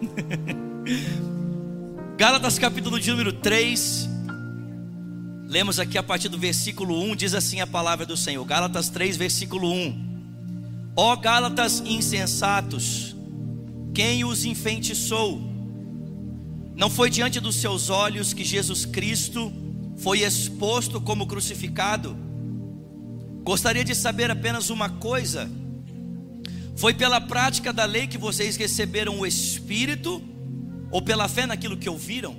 Gálatas capítulo de número 3. Lemos aqui a partir do versículo 1, diz assim a palavra do Senhor. Gálatas 3, versículo 1. Ó Gálatas insensatos, quem os enfeitiçou? Não foi diante dos seus olhos que Jesus Cristo foi exposto como crucificado? Gostaria de saber apenas uma coisa: foi pela prática da lei que vocês receberam o Espírito, ou pela fé naquilo que ouviram?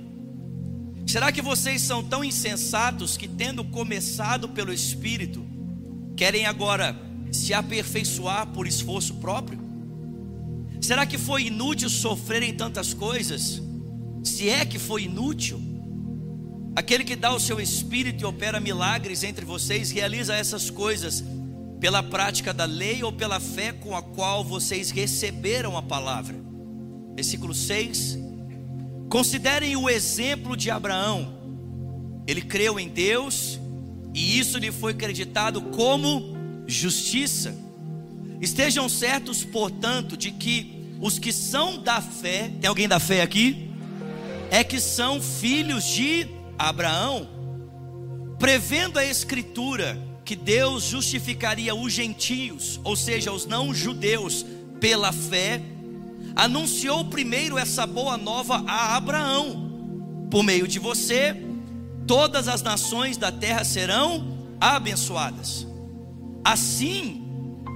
Será que vocês são tão insensatos que, tendo começado pelo Espírito, querem agora se aperfeiçoar por esforço próprio? Será que foi inútil sofrerem tantas coisas? Se é que foi inútil, aquele que dá o seu espírito e opera milagres entre vocês, realiza essas coisas pela prática da lei ou pela fé com a qual vocês receberam a palavra. Versículo 6. Considerem o exemplo de Abraão. Ele creu em Deus e isso lhe foi acreditado como justiça. Estejam certos, portanto, de que os que são da fé, tem alguém da fé aqui? É que são filhos de Abraão, prevendo a Escritura que Deus justificaria os gentios, ou seja, os não-judeus, pela fé, anunciou primeiro essa boa nova a Abraão: por meio de você, todas as nações da terra serão abençoadas. Assim,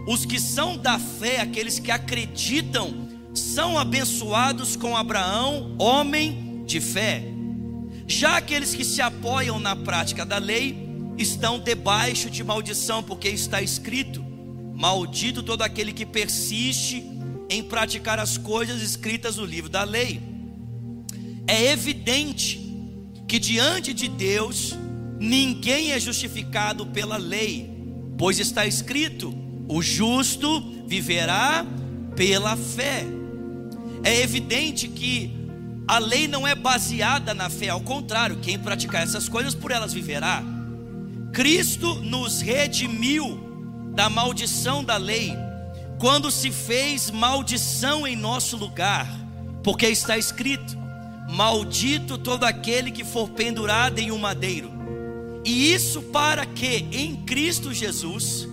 os que são da fé, aqueles que acreditam, são abençoados com Abraão, homem de fé. Já aqueles que se apoiam na prática da lei estão debaixo de maldição, porque está escrito: Maldito todo aquele que persiste em praticar as coisas escritas no livro da lei. É evidente que diante de Deus ninguém é justificado pela lei Pois está escrito: o justo viverá pela fé. É evidente que a lei não é baseada na fé, ao contrário, quem praticar essas coisas por elas viverá. Cristo nos redimiu da maldição da lei, quando se fez maldição em nosso lugar, porque está escrito: Maldito todo aquele que for pendurado em um madeiro. E isso para que em Cristo Jesus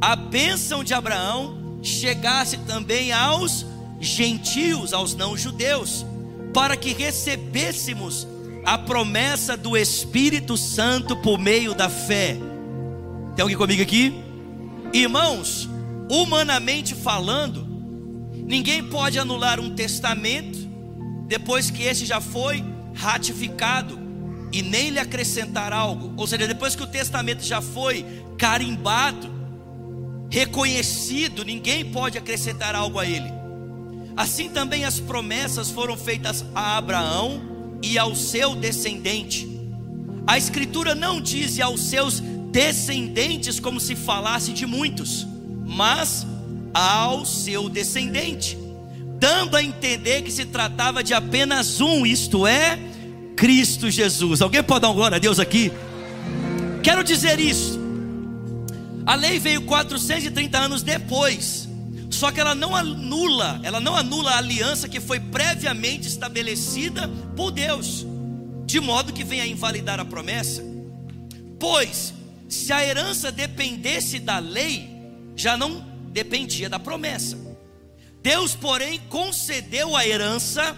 a bênção de Abraão chegasse também aos gentios, aos não-judeus, para que recebêssemos a promessa do Espírito Santo por meio da fé. Tem alguém comigo aqui? Irmãos, humanamente falando, ninguém pode anular um testamento depois que esse já foi ratificado e nem lhe acrescentar algo. Ou seja, depois que o testamento já foi carimbado, reconhecido, ninguém pode acrescentar algo a ele. Assim também as promessas foram feitas a Abraão e ao seu descendente. A Escritura não diz aos seus descendentes como se falasse de muitos, mas ao seu descendente, dando a entender que se tratava de apenas um, isto é, Cristo Jesus. Alguém pode dar um glória a Deus aqui? Quero dizer isso. A lei veio 430 anos depois. Só que ela não anula, ela não anula a aliança que foi previamente estabelecida por Deus, de modo que venha a invalidar a promessa. Pois, se a herança dependesse da lei, já não dependia da promessa. Deus, porém, concedeu a herança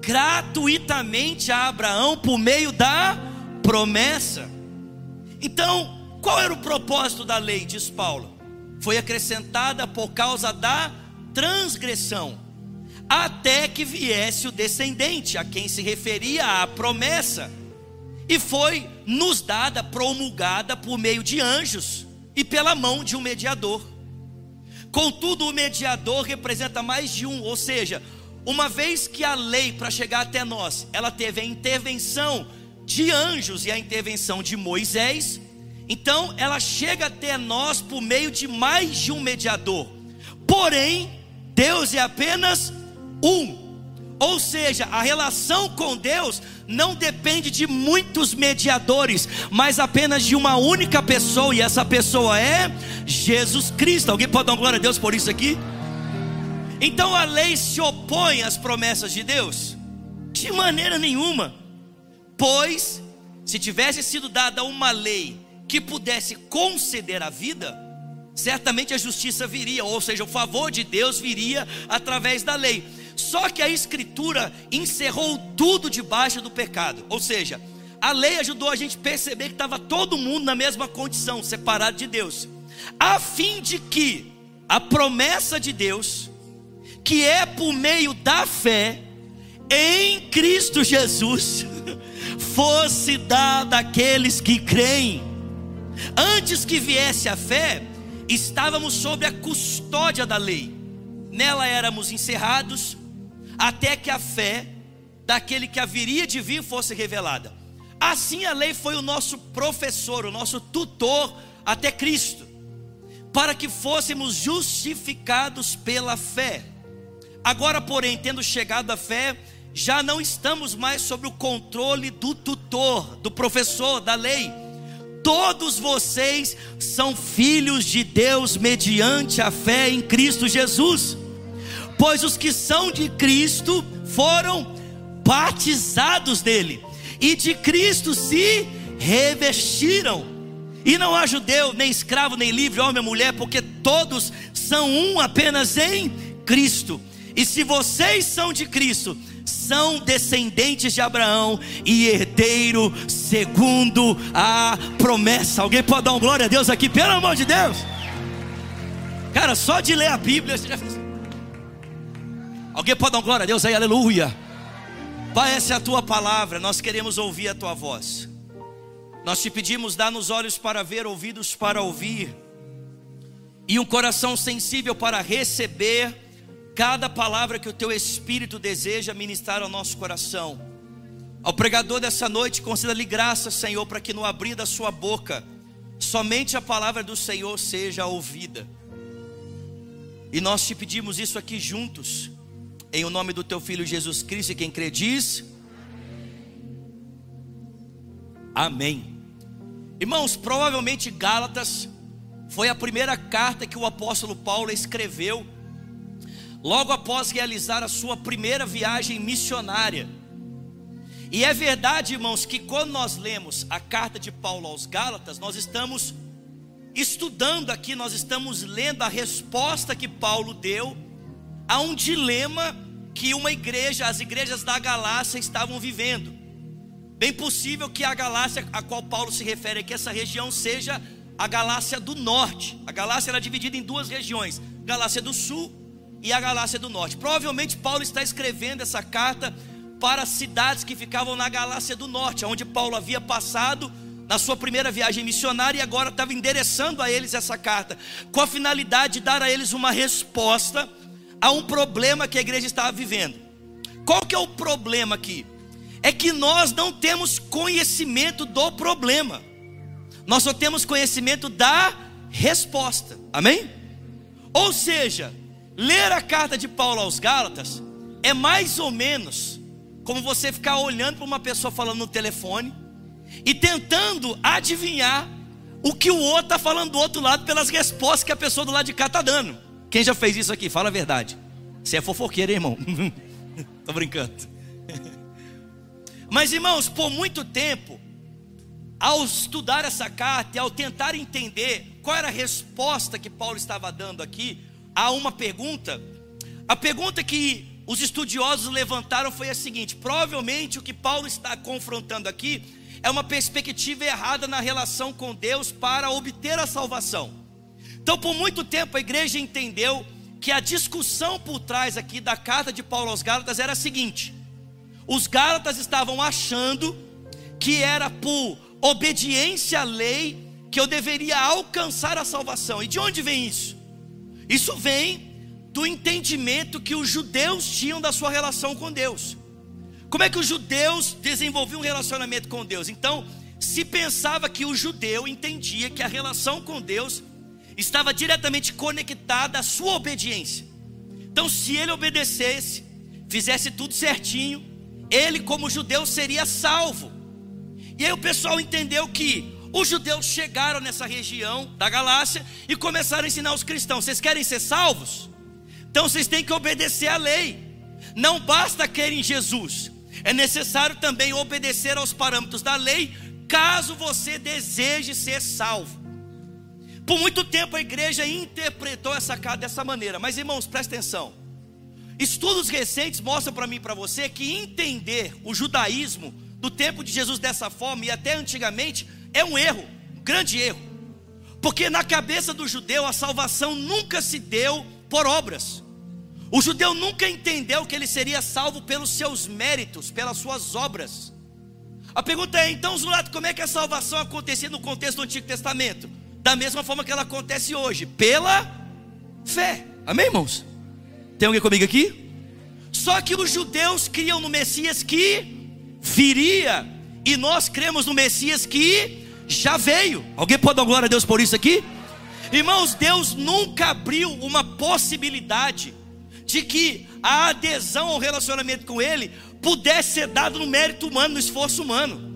gratuitamente a Abraão por meio da promessa. Então, qual era o propósito da lei, diz Paulo? Foi acrescentada por causa da transgressão, até que viesse o descendente, a quem se referia a promessa, e foi nos dada, promulgada por meio de anjos e pela mão de um mediador. Contudo, o mediador representa mais de um, ou seja, uma vez que a lei para chegar até nós, ela teve a intervenção de anjos e a intervenção de Moisés, então ela chega até nós por meio de mais de um mediador. Porém, Deus é apenas um. Ou seja, a relação com Deus não depende de muitos mediadores, mas apenas de uma única pessoa, e essa pessoa é Jesus Cristo. Alguém pode dar glória a Deus por isso aqui? Então a lei se opõe às promessas de Deus? De maneira nenhuma. Pois, se tivesse sido dada uma lei que pudesse conceder a vida, certamente a justiça viria, ou seja, o favor de Deus viria através da lei. Só que a Escritura encerrou tudo debaixo do pecado, ou seja, a lei ajudou a gente a perceber que estava todo mundo na mesma condição, separado de Deus, a fim de que a promessa de Deus, que é por meio da fé em Cristo Jesus, fosse dada àqueles que creem. Antes que viesse a fé, estávamos sob a custódia da lei, nela éramos encerrados, até que a fé daquele que haveria de vir fosse revelada. Assim a lei foi o nosso professor, o nosso tutor até Cristo, para que fôssemos justificados pela fé. Agora, porém, tendo chegado à fé, já não estamos mais sob o controle do tutor, do professor, da lei. Todos vocês são filhos de Deus mediante a fé em Cristo Jesus. Pois os que são de Cristo foram batizados dele e de Cristo se revestiram. E não há judeu, nem escravo, nem livre, homem ou mulher, porque todos são um apenas em Cristo. E se vocês são de Cristo, são descendentes de Abraão e herdeiro segundo a promessa. Alguém pode dar um glória a Deus aqui, pelo amor de Deus? Cara, só de ler a Bíblia já fez. Alguém pode dar um glória a Deus aí, aleluia. Pai, essa é a tua palavra, nós queremos ouvir a tua voz. Nós te pedimos, dá-nos olhos para ver, ouvidos para ouvir, e um coração sensível para receber cada palavra que o teu Espírito deseja ministrar ao nosso coração. Ao pregador dessa noite, conceda-lhe graça, Senhor, para que no abrir da sua boca, somente a palavra do Senhor seja ouvida. E nós te pedimos isso aqui juntos em o nome do teu filho Jesus Cristo, e quem crê diz: Amém. Irmãos, provavelmente Gálatas foi a primeira carta que o apóstolo Paulo escreveu logo após realizar a sua primeira viagem missionária. E é verdade, irmãos, que quando nós lemos a carta de Paulo aos Gálatas, nós estamos estudando aqui, nós estamos lendo a resposta que Paulo deu a um dilema que uma igreja, as igrejas da Galácia estavam vivendo. Bem possível que a Galácia a qual Paulo se refere aqui, essa região seja a Galácia do Norte. A Galácia era dividida em duas regiões: Galácia do Sul e a Galácia do Norte. Provavelmente Paulo está escrevendo essa carta para cidades que ficavam na Galácia do Norte, onde Paulo havia passado na sua primeira viagem missionária e agora estava endereçando a eles essa carta, com a finalidade de dar a eles uma resposta a um problema que a igreja estava vivendo. Qual que é o problema aqui? É que nós não temos conhecimento do problema. Nós só temos conhecimento da resposta. Amém? Ou seja, ler a carta de Paulo aos Gálatas é mais ou menos como você ficar olhando para uma pessoa falando no telefone e tentando adivinhar o que o outro está falando do outro lado pelas respostas que a pessoa do lado de cá está dando. Quem já fez isso aqui? Fala a verdade. Você é fofoqueiro, hein, irmão? Tô brincando. Mas, irmãos, por muito tempo, ao estudar essa carta e ao tentar entender qual era a resposta que Paulo estava dando aqui a uma pergunta, a pergunta que os estudiosos levantaram foi a seguinte: provavelmente o que Paulo está confrontando aqui é uma perspectiva errada na relação com Deus para obter a salvação. Então, por muito tempo, a igreja entendeu que a discussão por trás aqui da carta de Paulo aos Gálatas era a seguinte: os Gálatas estavam achando que era por obediência à lei que eu deveria alcançar a salvação. E de onde vem isso? Isso vem do entendimento que os judeus tinham da sua relação com Deus. Como é que os judeus desenvolviam um relacionamento com Deus? Então, se pensava que o judeu entendia que a relação com Deus estava diretamente conectada à sua obediência. Então, se ele obedecesse, fizesse tudo certinho, ele, como judeu, seria salvo. E aí o pessoal entendeu que os judeus chegaram nessa região da Galácia e começaram a ensinar os cristãos: vocês querem ser salvos? Então vocês têm que obedecer à lei. Não basta crer em Jesus, é necessário também obedecer aos parâmetros da lei, caso você deseje ser salvo. Por muito tempo a igreja interpretou essa carta dessa maneira, mas irmãos, presta atenção. Estudos recentes mostram para mim e para você que entender o judaísmo do tempo de Jesus dessa forma e até antigamente é um erro, um grande erro. Porque na cabeça do judeu a salvação nunca se deu por obras. O judeu nunca entendeu que ele seria salvo pelos seus méritos, pelas suas obras. A pergunta é então, Zulato, como é que a salvação acontecia no contexto do Antigo Testamento? Da mesma forma que ela acontece hoje, pela fé. Amém, irmãos? Tem alguém comigo aqui? Só que os judeus criam no Messias que viria, e nós cremos no Messias que já veio. Alguém pode dar glória a Deus por isso aqui? Irmãos, Deus nunca abriu uma possibilidade de que a adesão ao relacionamento com Ele pudesse ser dado no mérito humano, no esforço humano.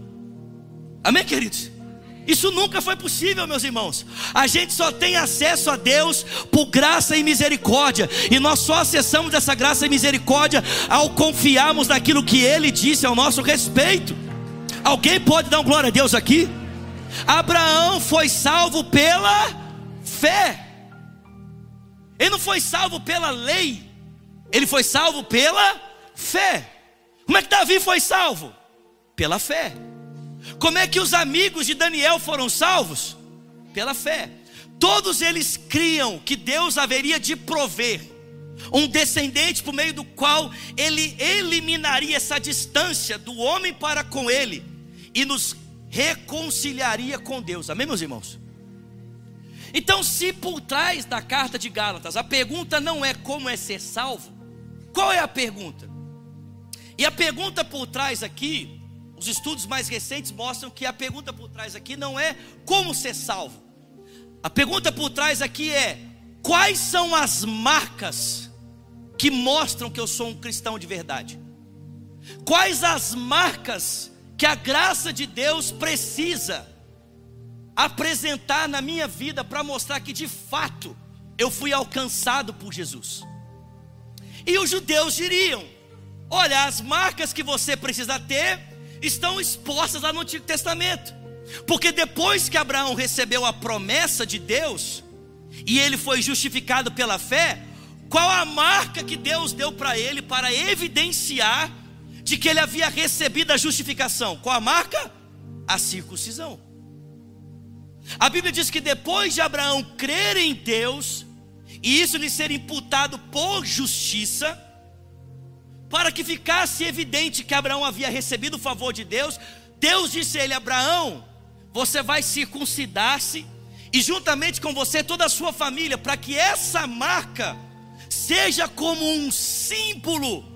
Amém, queridos? Isso nunca foi possível, meus irmãos. A gente só tem acesso a Deus por graça e misericórdia, e nós só acessamos essa graça e misericórdia ao confiarmos naquilo que Ele disse ao nosso respeito. Alguém pode dar um glória a Deus aqui? Abraão foi salvo pela fé. Ele não foi salvo pela lei, ele foi salvo pela fé. Como é que Davi foi salvo? Pela fé. Como é que os amigos de Daniel foram salvos? Pela fé. Todos eles criam que Deus haveria de prover um descendente por meio do qual ele eliminaria essa distância do homem para com ele e nos reconciliaria com Deus. Amém, meus irmãos? Então, se por trás da carta de Gálatas a pergunta não é como é ser salvo, qual é a pergunta? E a pergunta por trás aqui, os estudos mais recentes mostram que a pergunta por trás aqui não é como ser salvo. A pergunta por trás aqui é: quais são as marcas que mostram que eu sou um cristão de verdade? Quais as marcas que a graça de Deus precisa apresentar na minha vida para mostrar que de fato eu fui alcançado por Jesus? E os judeus diriam: Olha, as marcas que você precisa ter estão expostas lá no Antigo Testamento. Porque depois que Abraão recebeu a promessa de Deus, e ele foi justificado pela fé, qual a marca que Deus deu para ele para evidenciar de que ele havia recebido a justificação? Qual a marca? A circuncisão. A Bíblia diz que depois de Abraão crer em Deus, e isso lhe ser imputado por justiça, para que ficasse evidente que Abraão havia recebido o favor de Deus, Deus disse a ele: Abraão, você vai circuncidar-se, e juntamente com você toda a sua família, para que essa marca seja como um símbolo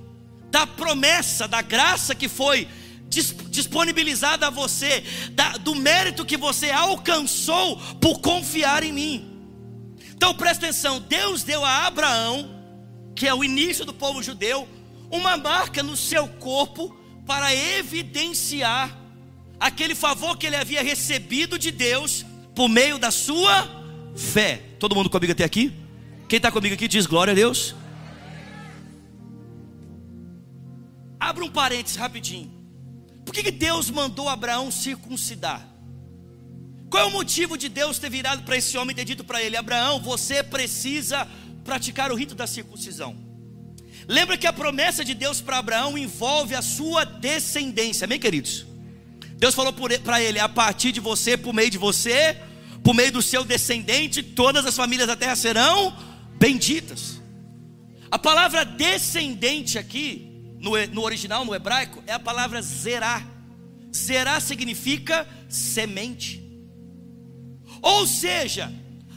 da promessa, da graça que foi disponibilizada a você, da, do mérito que você alcançou por confiar em mim. Então presta atenção: Deus deu a Abraão, que é o início do povo judeu, uma marca no seu corpo para evidenciar aquele favor que ele havia recebido de Deus por meio da sua fé. Todo mundo comigo até aqui? Quem está comigo aqui diz glória a Deus. Abra um parênteses rapidinho. Por que, que Deus mandou Abraão circuncidar? Qual é o motivo de Deus ter virado para esse homem e ter dito para ele: Abraão, você precisa praticar o rito da circuncisão? Lembra que a promessa de Deus para Abraão envolve a sua descendência, amém, queridos? Deus falou para ele: a partir de você, por meio de você, por meio do seu descendente, todas as famílias da terra serão benditas. A palavra descendente aqui, no, no original, no hebraico, é a palavra zerá. Zerá significa semente. Ou seja,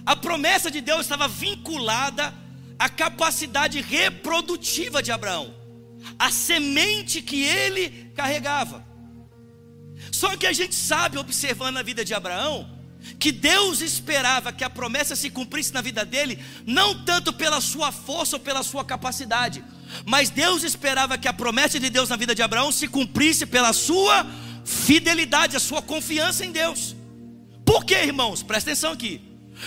a promessa de Deus estava vinculada à capacidade reprodutiva de Abraão, a semente que ele carregava. Só que a gente sabe, observando a vida de Abraão, que Deus esperava que a promessa se cumprisse na vida dele, não tanto pela sua força ou pela sua capacidade, mas Deus esperava que a promessa de Deus na vida de Abraão se cumprisse pela sua fidelidade, a sua confiança em Deus. Por que, irmãos? Presta atenção aqui.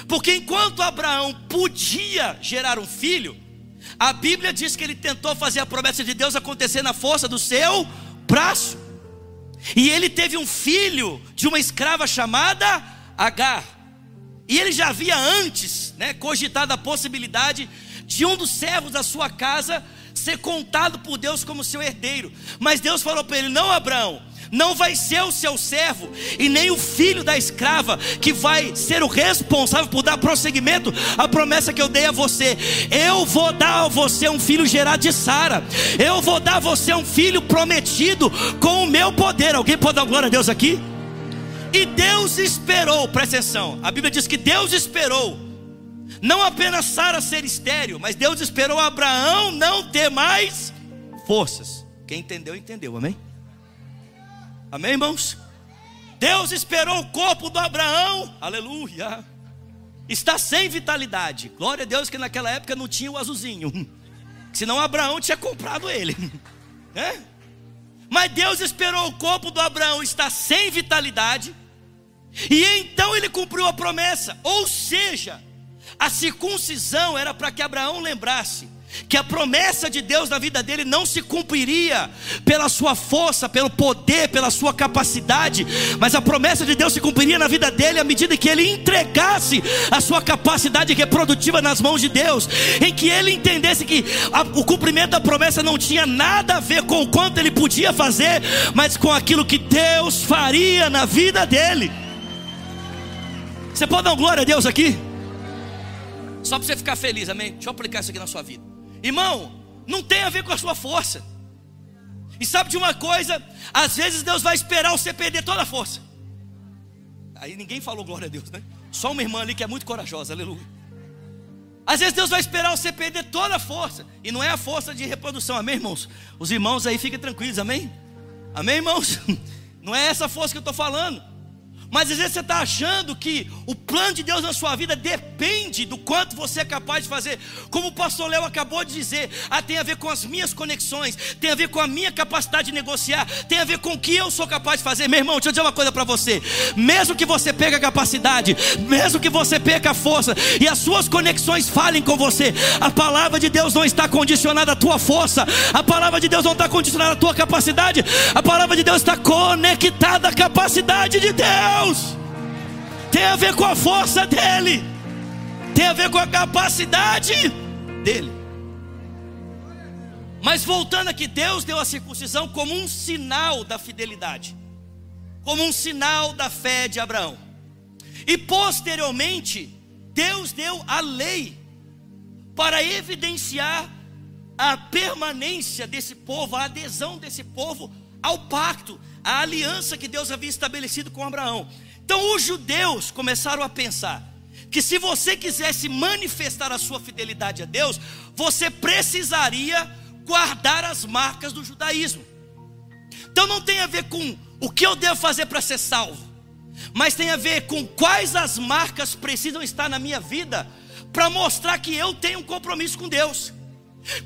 Porque enquanto Abraão podia gerar um filho, A Bíblia diz que ele tentou fazer a promessa de Deus acontecer na força do seu braço. E ele teve um filho de uma escrava chamada Agar. E ele já havia antes né, cogitado a possibilidade de um dos servos da sua casa ser contado por Deus como seu herdeiro. Mas Deus falou para ele: Não, Abraão, não vai ser o seu servo e nem o filho da escrava que vai ser o responsável por dar prosseguimento à promessa que eu dei a você. Eu vou dar a você um filho gerado de Sara. Eu vou dar a você um filho prometido com o meu poder. Alguém pode dar glória a Deus aqui? E Deus esperou, presta atenção. A Bíblia diz que Deus esperou não apenas Sara ser estéreo, mas Deus esperou Abraão não ter mais forças. Quem entendeu, entendeu, amém? Amém, irmãos? Deus esperou o corpo do Abraão, aleluia. Está sem vitalidade. Glória a Deus que naquela época não tinha o azulzinho. Senão Abraão tinha comprado ele. É? Mas Deus esperou o corpo do Abraão estar sem vitalidade. E então ele cumpriu a promessa. Ou seja, a circuncisão era para que Abraão lembrasse que a promessa de Deus na vida dele não se cumpriria pela sua força, pelo poder, pela sua capacidade, mas a promessa de Deus se cumpriria na vida dele à medida que ele entregasse a sua capacidade reprodutiva nas mãos de Deus, em que ele entendesse que a, o cumprimento da promessa não tinha nada a ver com o quanto ele podia fazer, mas com aquilo que Deus faria na vida dele. Você pode dar glória a Deus aqui? Só para você ficar feliz, amém? Deixa eu aplicar isso aqui na sua vida. Irmão, não tem a ver com a sua força. E sabe de uma coisa? Às vezes Deus vai esperar você perder toda a força. Aí ninguém falou glória a Deus, né? Só uma irmã ali que é muito corajosa, aleluia. Às vezes Deus vai esperar você perder toda a força. E não é a força de reprodução, amém, irmãos? Os irmãos aí fiquem tranquilos, amém? Amém, irmãos? Não é essa força que eu estou falando. Mas às vezes você está achando que o plano de Deus na sua vida depende do quanto você é capaz de fazer. Como o pastor Léo acabou de dizer, ah, tem a ver com as minhas conexões, tem a ver com a minha capacidade de negociar, tem a ver com o que eu sou capaz de fazer. Meu irmão, deixa eu dizer uma coisa para você: mesmo que você pegue a capacidade, mesmo que você pegue a força e as suas conexões falem com você, a palavra de Deus não está condicionada à tua força, a palavra de Deus não está condicionada à tua capacidade, a palavra de Deus está conectada à capacidade de Deus. Deus, tem a ver com a força dEle, tem a ver com a capacidade dEle. Mas voltando aqui, Deus deu a circuncisão como um sinal da fidelidade, como um sinal da fé de Abraão. E posteriormente, Deus deu a lei para evidenciar a permanência desse povo, a adesão desse povo ao pacto, a aliança que Deus havia estabelecido com Abraão. Então os judeus começaram a pensar que se você quisesse manifestar a sua fidelidade a Deus, você precisaria guardar as marcas do judaísmo. Então não tem a ver com o que eu devo fazer para ser salvo, mas tem a ver com quais as marcas precisam estar na minha vida para mostrar que eu tenho um compromisso com Deus.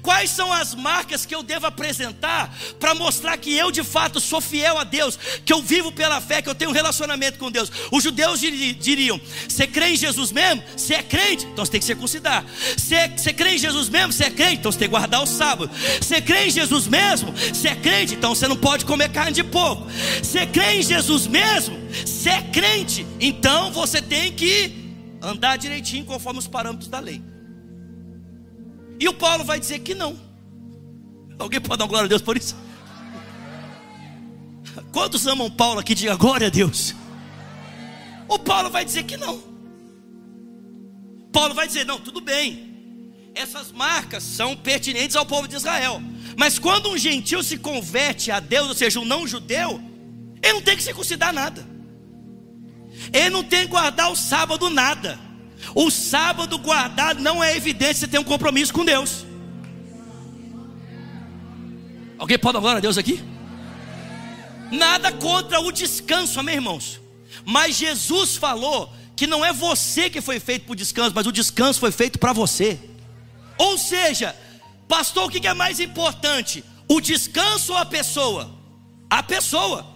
Quais são as marcas que eu devo apresentar para mostrar que eu de fato sou fiel a Deus, que eu vivo pela fé, que eu tenho um relacionamento com Deus? Os judeus diriam: Você crê em Jesus mesmo? Você é crente? Então você tem que circuncidar. Você, você crê em Jesus mesmo? Você é crente? Então você tem que guardar o sábado. Você crê em Jesus mesmo? Você é crente? Então você não pode comer carne de porco. Você crê em Jesus mesmo? Você é crente? Então você tem que andar direitinho conforme os parâmetros da lei. E o Paulo vai dizer que não. Alguém pode dar glória a Deus por isso? Quantos amam Paulo aqui? Diga glória a Deus. O Paulo vai dizer que não. Paulo vai dizer: não, tudo bem. Essas marcas são pertinentes ao povo de Israel. Mas quando um gentil se converte a Deus, ou seja, um não judeu, ele não tem que circuncidar nada. Ele não tem que guardar o sábado nada. O sábado guardado não é evidente você tem um compromisso com Deus. Alguém pode glória a Deus aqui? Nada contra o descanso, amém, irmãos? Mas Jesus falou que não é você que foi feito para o descanso, mas o descanso foi feito para você. Ou seja, pastor, o que é mais importante? O descanso ou a pessoa? A pessoa.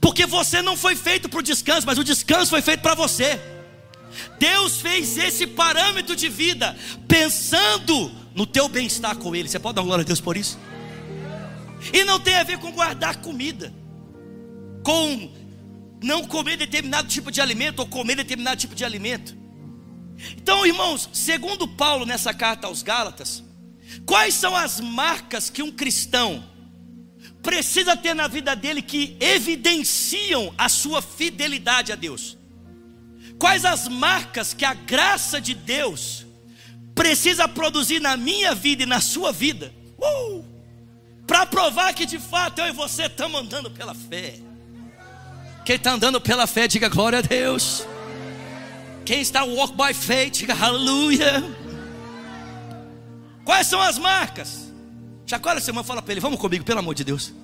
Porque você não foi feito para o descanso, mas o descanso foi feito para você. Deus fez esse parâmetro de vida pensando no teu bem-estar com Ele. Você pode dar glória a Deus por isso? E não tem a ver com guardar comida, com não comer determinado tipo de alimento ou comer determinado tipo de alimento. Então, irmãos, segundo Paulo nessa carta aos Gálatas, quais são as marcas que um cristão precisa ter na vida dele que evidenciam a sua fidelidade a Deus? Quais as marcas que a graça de Deus precisa produzir na minha vida e na sua vida? Uh! Para provar que de fato eu e você estamos andando pela fé. Quem está andando pela fé, diga glória a Deus. Quem está walk by faith, diga aleluia. Quais são as marcas? Chacoalha seu irmão, fala para ele, vamos comigo, pelo amor de Deus.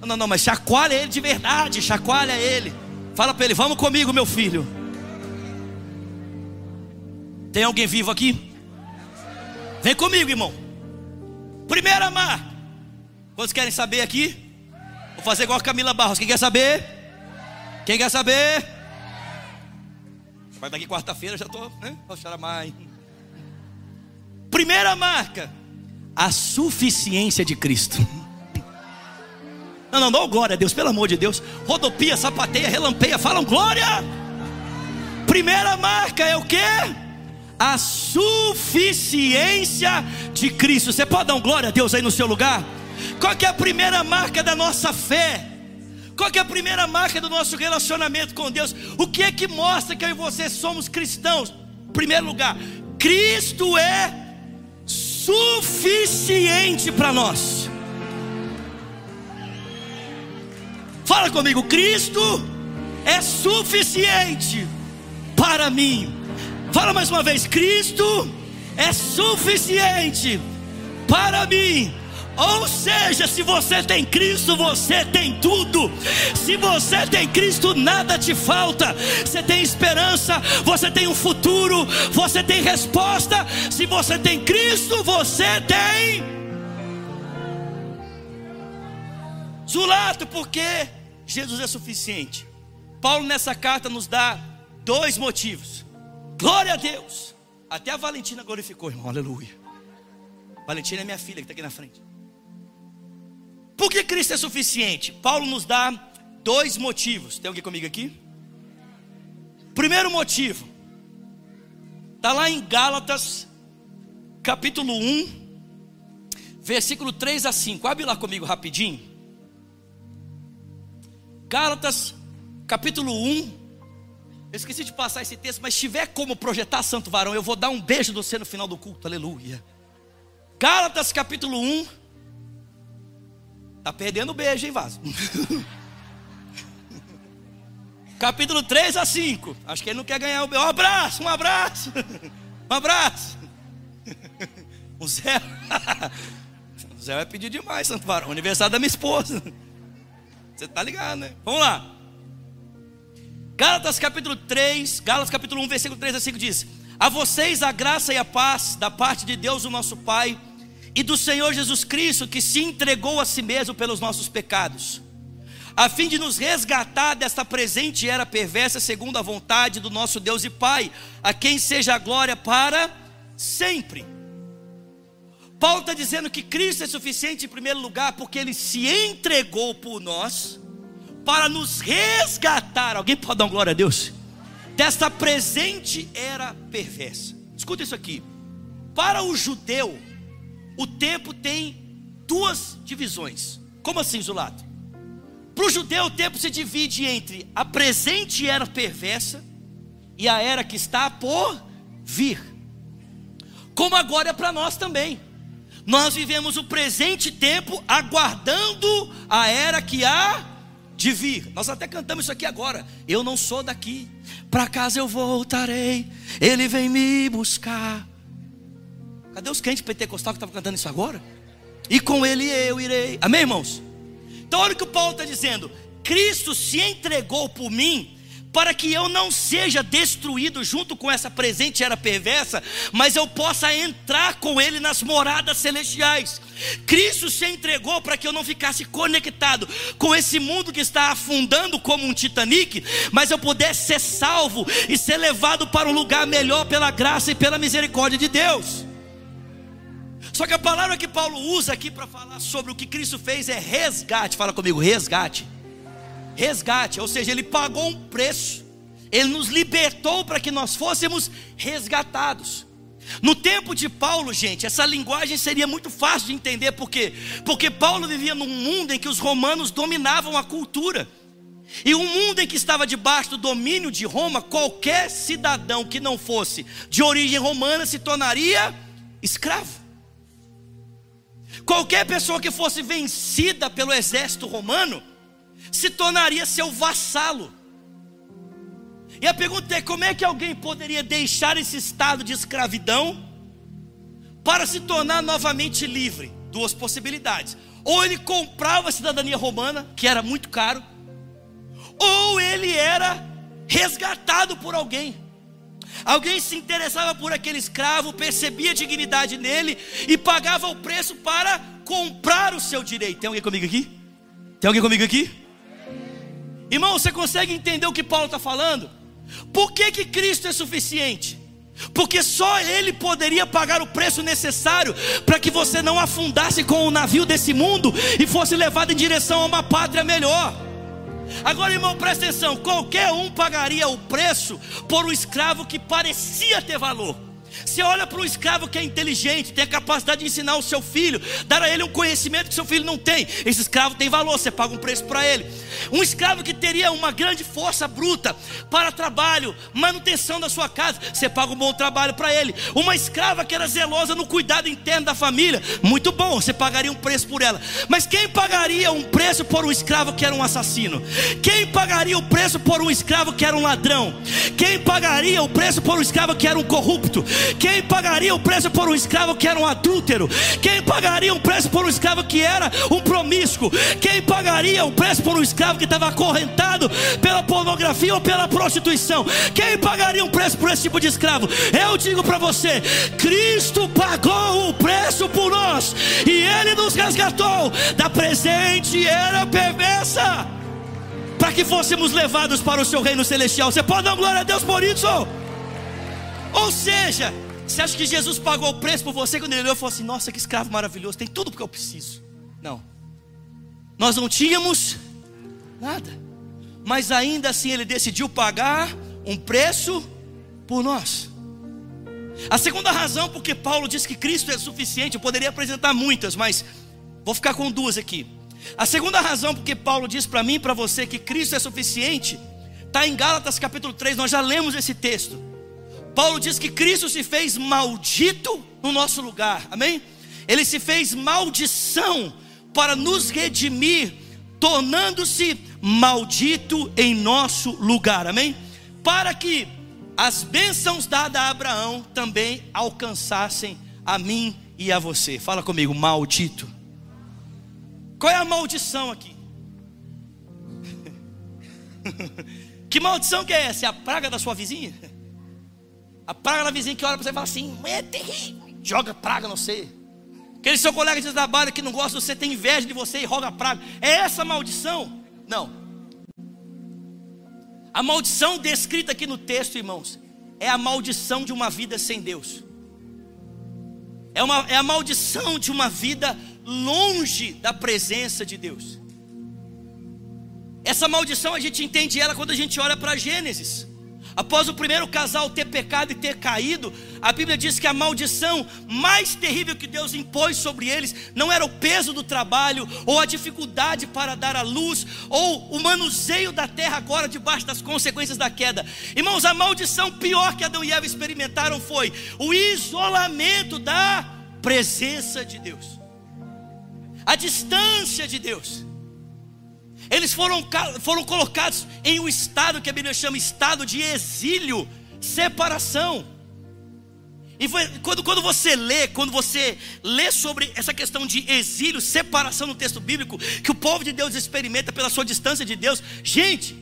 Não, não, não, mas chacoalha ele de verdade, chacoalha ele. Fala para ele, vamos comigo, meu filho. Tem alguém vivo aqui? Vem comigo, irmão. Primeira marca. Quantos querem saber aqui? Vou fazer igual a Camila Barros. Quem quer saber? Quem quer saber? Vai daqui quarta-feira, já estou, né? Mais. Primeira marca, a suficiência de Cristo. Não, não, não, glória a Deus, pelo amor de Deus. Rodopia, sapateia, relampeia, falam glória. Primeira marca é o que? A suficiência de Cristo. Você pode dar um glória a Deus aí no seu lugar? Qual que é a primeira marca da nossa fé? Qual que é a primeira marca do nosso relacionamento com Deus? O que é que mostra que eu e você somos cristãos? Primeiro lugar, Cristo é suficiente para nós. Fala comigo, Cristo é suficiente para mim. Fala mais uma vez, Cristo é suficiente para mim. Ou seja, se você tem Cristo, você tem tudo. Se você tem Cristo, nada te falta. Você tem esperança, você tem um futuro, você tem resposta. Se você tem Cristo, você tem. Zulato, porque Jesus é suficiente. Paulo nessa carta nos dá dois motivos. Glória a Deus. Até a Valentina glorificou, irmão. Aleluia. Valentina é minha filha que está aqui na frente. Por que Cristo é suficiente? Paulo nos dá dois motivos. Tem alguém comigo aqui? Primeiro motivo, está lá em Gálatas, capítulo 1, versículo 3 a 5. Abre lá comigo rapidinho. Gálatas, capítulo 1. Eu esqueci de passar esse texto, mas se tiver como projetar Santo Varão, eu vou dar um beijo do você no final do culto, aleluia. Gálatas, capítulo 1, Tá perdendo o beijo, hein, Vaso? Capítulo 3 a 5. Acho que ele não quer ganhar o beijo. Um abraço, um abraço. Um abraço. O Zé. O Zé vai pedir demais, Santo Varão. Aniversário da minha esposa. Você tá ligado, né? Vamos lá. Gálatas capítulo 3, Gálatas capítulo 1, versículo 3 a 5 diz: A vocês a graça e a paz da parte de Deus, o nosso Pai e do Senhor Jesus Cristo, que se entregou a si mesmo pelos nossos pecados, a fim de nos resgatar desta presente era perversa, segundo a vontade do nosso Deus e Pai, a quem seja a glória para sempre. Paulo está dizendo que Cristo é suficiente em primeiro lugar, porque ele se entregou por nós, para nos resgatar. Alguém pode dar uma glória a Deus? Desta presente era perversa. Escuta isso aqui. Para o judeu, o tempo tem duas divisões. Como assim, Zulato? Para o judeu, o tempo se divide entre a presente era perversa e a era que está por vir. Como agora é para nós também. Nós vivemos o presente tempo aguardando a era que há de vir. Nós até cantamos isso aqui agora. Eu não sou daqui, para casa eu voltarei. Ele vem me buscar. Cadê os crentes pentecostais que estavam cantando isso agora? E com ele eu irei. Amém, irmãos? Então olha o que o Paulo está dizendo. Cristo se entregou por mim para que eu não seja destruído junto com essa presente era perversa, mas eu possa entrar com ele nas moradas celestiais. Cristo se entregou para que eu não ficasse conectado com esse mundo que está afundando como um Titanic, mas eu pudesse ser salvo e ser levado para um lugar melhor pela graça e pela misericórdia de Deus. Só que a palavra que Paulo usa aqui para falar sobre o que Cristo fez é resgate. Fala comigo, resgate. Resgate, ou seja, ele pagou um preço. Ele nos libertou para que nós fôssemos resgatados. No tempo de Paulo, gente, essa linguagem seria muito fácil de entender, por quê? Porque Paulo vivia num mundo em que os romanos dominavam a cultura. E um mundo em que estava debaixo do domínio de Roma, qualquer cidadão que não fosse de origem romana se tornaria escravo. Qualquer pessoa que fosse vencida pelo exército romano se tornaria seu vassalo. E a pergunta é: como é que alguém poderia deixar esse estado de escravidão para se tornar novamente livre? Duas possibilidades. Ou ele comprava a cidadania romana, que era muito caro, ou ele era resgatado por alguém. Alguém se interessava por aquele escravo, percebia a dignidade nele e pagava o preço para comprar o seu direito. Tem alguém comigo aqui? Tem alguém comigo aqui? Irmão, você consegue entender o que Paulo está falando? Por que, que Cristo é suficiente? Porque só Ele poderia pagar o preço necessário para que você não afundasse com o navio desse mundo e fosse levado em direção a uma pátria melhor. Agora, irmão, presta atenção: qualquer um pagaria o preço por um escravo que parecia ter valor. Você olha para um escravo que é inteligente, tem a capacidade de ensinar o seu filho, dar a ele um conhecimento que seu filho não tem. Esse escravo tem valor, você paga um preço para ele. Um escravo que teria uma grande força bruta para trabalho, manutenção da sua casa, você paga um bom trabalho para ele. Uma escrava que era zelosa no cuidado interno da família, muito bom, você pagaria um preço por ela. Mas quem pagaria um preço por um escravo que era um assassino? Quem pagaria o preço por um escravo que era um ladrão? Quem pagaria o preço por um escravo que era um corrupto? Quem pagaria o preço por um escravo que era um adúltero? Quem pagaria o preço por um escravo que era um promíscuo? Quem pagaria o preço por um escravo que estava acorrentado pela pornografia ou pela prostituição? Quem pagaria um preço por esse tipo de escravo? Eu digo para você: Cristo pagou o preço por nós e Ele nos resgatou da presente era perversa para que fôssemos levados para o seu reino celestial. Você pode dar glória a Deus por isso? Ou seja, você acha que Jesus pagou o preço por você quando ele olhou e falou assim: Nossa, que escravo maravilhoso, tem tudo que eu preciso. Não, nós não tínhamos nada, mas ainda assim ele decidiu pagar um preço por nós. A segunda razão porque Paulo diz que Cristo é suficiente, eu poderia apresentar muitas, mas vou ficar com duas aqui. A segunda razão porque Paulo diz para mim e para você que Cristo é suficiente, está em Gálatas capítulo 3, nós já lemos esse texto. Paulo diz que Cristo se fez maldito no nosso lugar, amém? Ele se fez maldição para nos redimir, tornando-se maldito em nosso lugar, amém? Para que as bênçãos dadas a Abraão também alcançassem a mim e a você. Fala comigo, maldito. Qual é a maldição aqui? que maldição que é essa? É a praga da sua vizinha? A praga da vizinha que olha para você e fala assim: é terrível, joga praga no você. Aquele seu colega de trabalho que não gosta de você, tem inveja de você e roga praga. É essa maldição? Não. A maldição descrita aqui no texto, irmãos, é a maldição de uma vida sem Deus. É, uma, é a maldição de uma vida longe da presença de Deus. Essa maldição a gente entende ela quando a gente olha para Gênesis. Após o primeiro casal ter pecado e ter caído, a Bíblia diz que a maldição mais terrível que Deus impôs sobre eles não era o peso do trabalho, ou a dificuldade para dar a luz, ou o manuseio da terra agora debaixo das consequências da queda. Irmãos, a maldição pior que Adão e Eva experimentaram foi o isolamento da presença de Deus, a distância de Deus. Eles foram, foram colocados em um estado que a Bíblia chama estado de exílio, separação. E foi, quando, quando você lê, quando você lê sobre essa questão de exílio, separação no texto bíblico, que o povo de Deus experimenta pela sua distância de Deus, gente,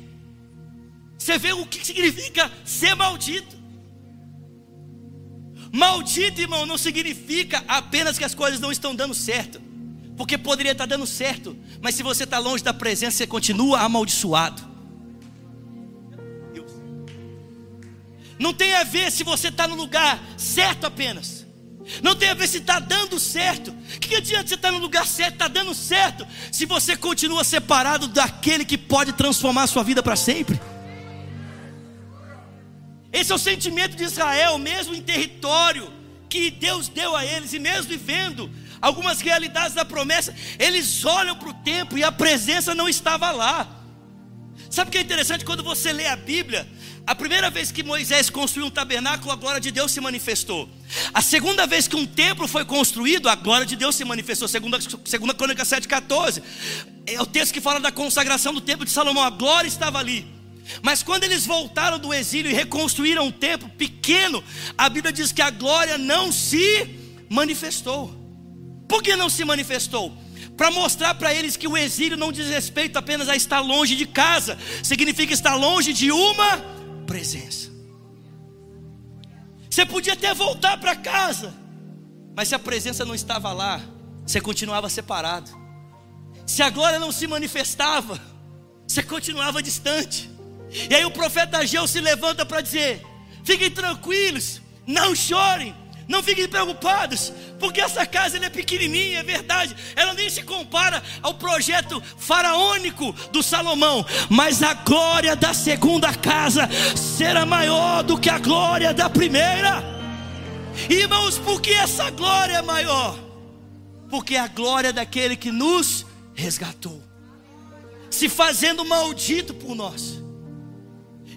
você vê o que significa ser maldito. Maldito, irmão, não significa apenas que as coisas não estão dando certo porque poderia estar dando certo, mas se você está longe da presença, você continua amaldiçoado. Não tem a ver se você está no lugar certo apenas. Não tem a ver se está dando certo. O que adianta você estar tá no lugar certo, está dando certo, se você continua separado daquele que pode transformar a sua vida para sempre? Esse é o sentimento de Israel, mesmo em território que Deus deu a eles, e mesmo vivendo algumas realidades da promessa, eles olham para o tempo e a presença não estava lá. Sabe o que é interessante? Quando você lê a Bíblia, a primeira vez que Moisés construiu um tabernáculo, a glória de Deus se manifestou. A segunda vez que um templo foi construído, a glória de Deus se manifestou. Segunda, segunda Crônica 7,14. É o texto que fala da consagração do templo de Salomão. A glória estava ali. Mas quando eles voltaram do exílio e reconstruíram um templo pequeno, a Bíblia diz que a glória não se manifestou. Por que não se manifestou? Para mostrar para eles que o exílio não diz respeito apenas a estar longe de casa, significa estar longe de uma presença. Você podia até voltar para casa, mas se a presença não estava lá, você continuava separado. Se a glória não se manifestava, você continuava distante. E aí o profeta Ageu se levanta para dizer: fiquem tranquilos, não chorem, não fiquem preocupados, porque essa casa é pequenininha, é verdade. Ela nem se compara ao projeto faraônico do Salomão, mas a glória da segunda casa será maior do que a glória da primeira. Irmãos, por que essa glória é maior? Porque é a glória daquele que nos resgatou, se fazendo maldito por nós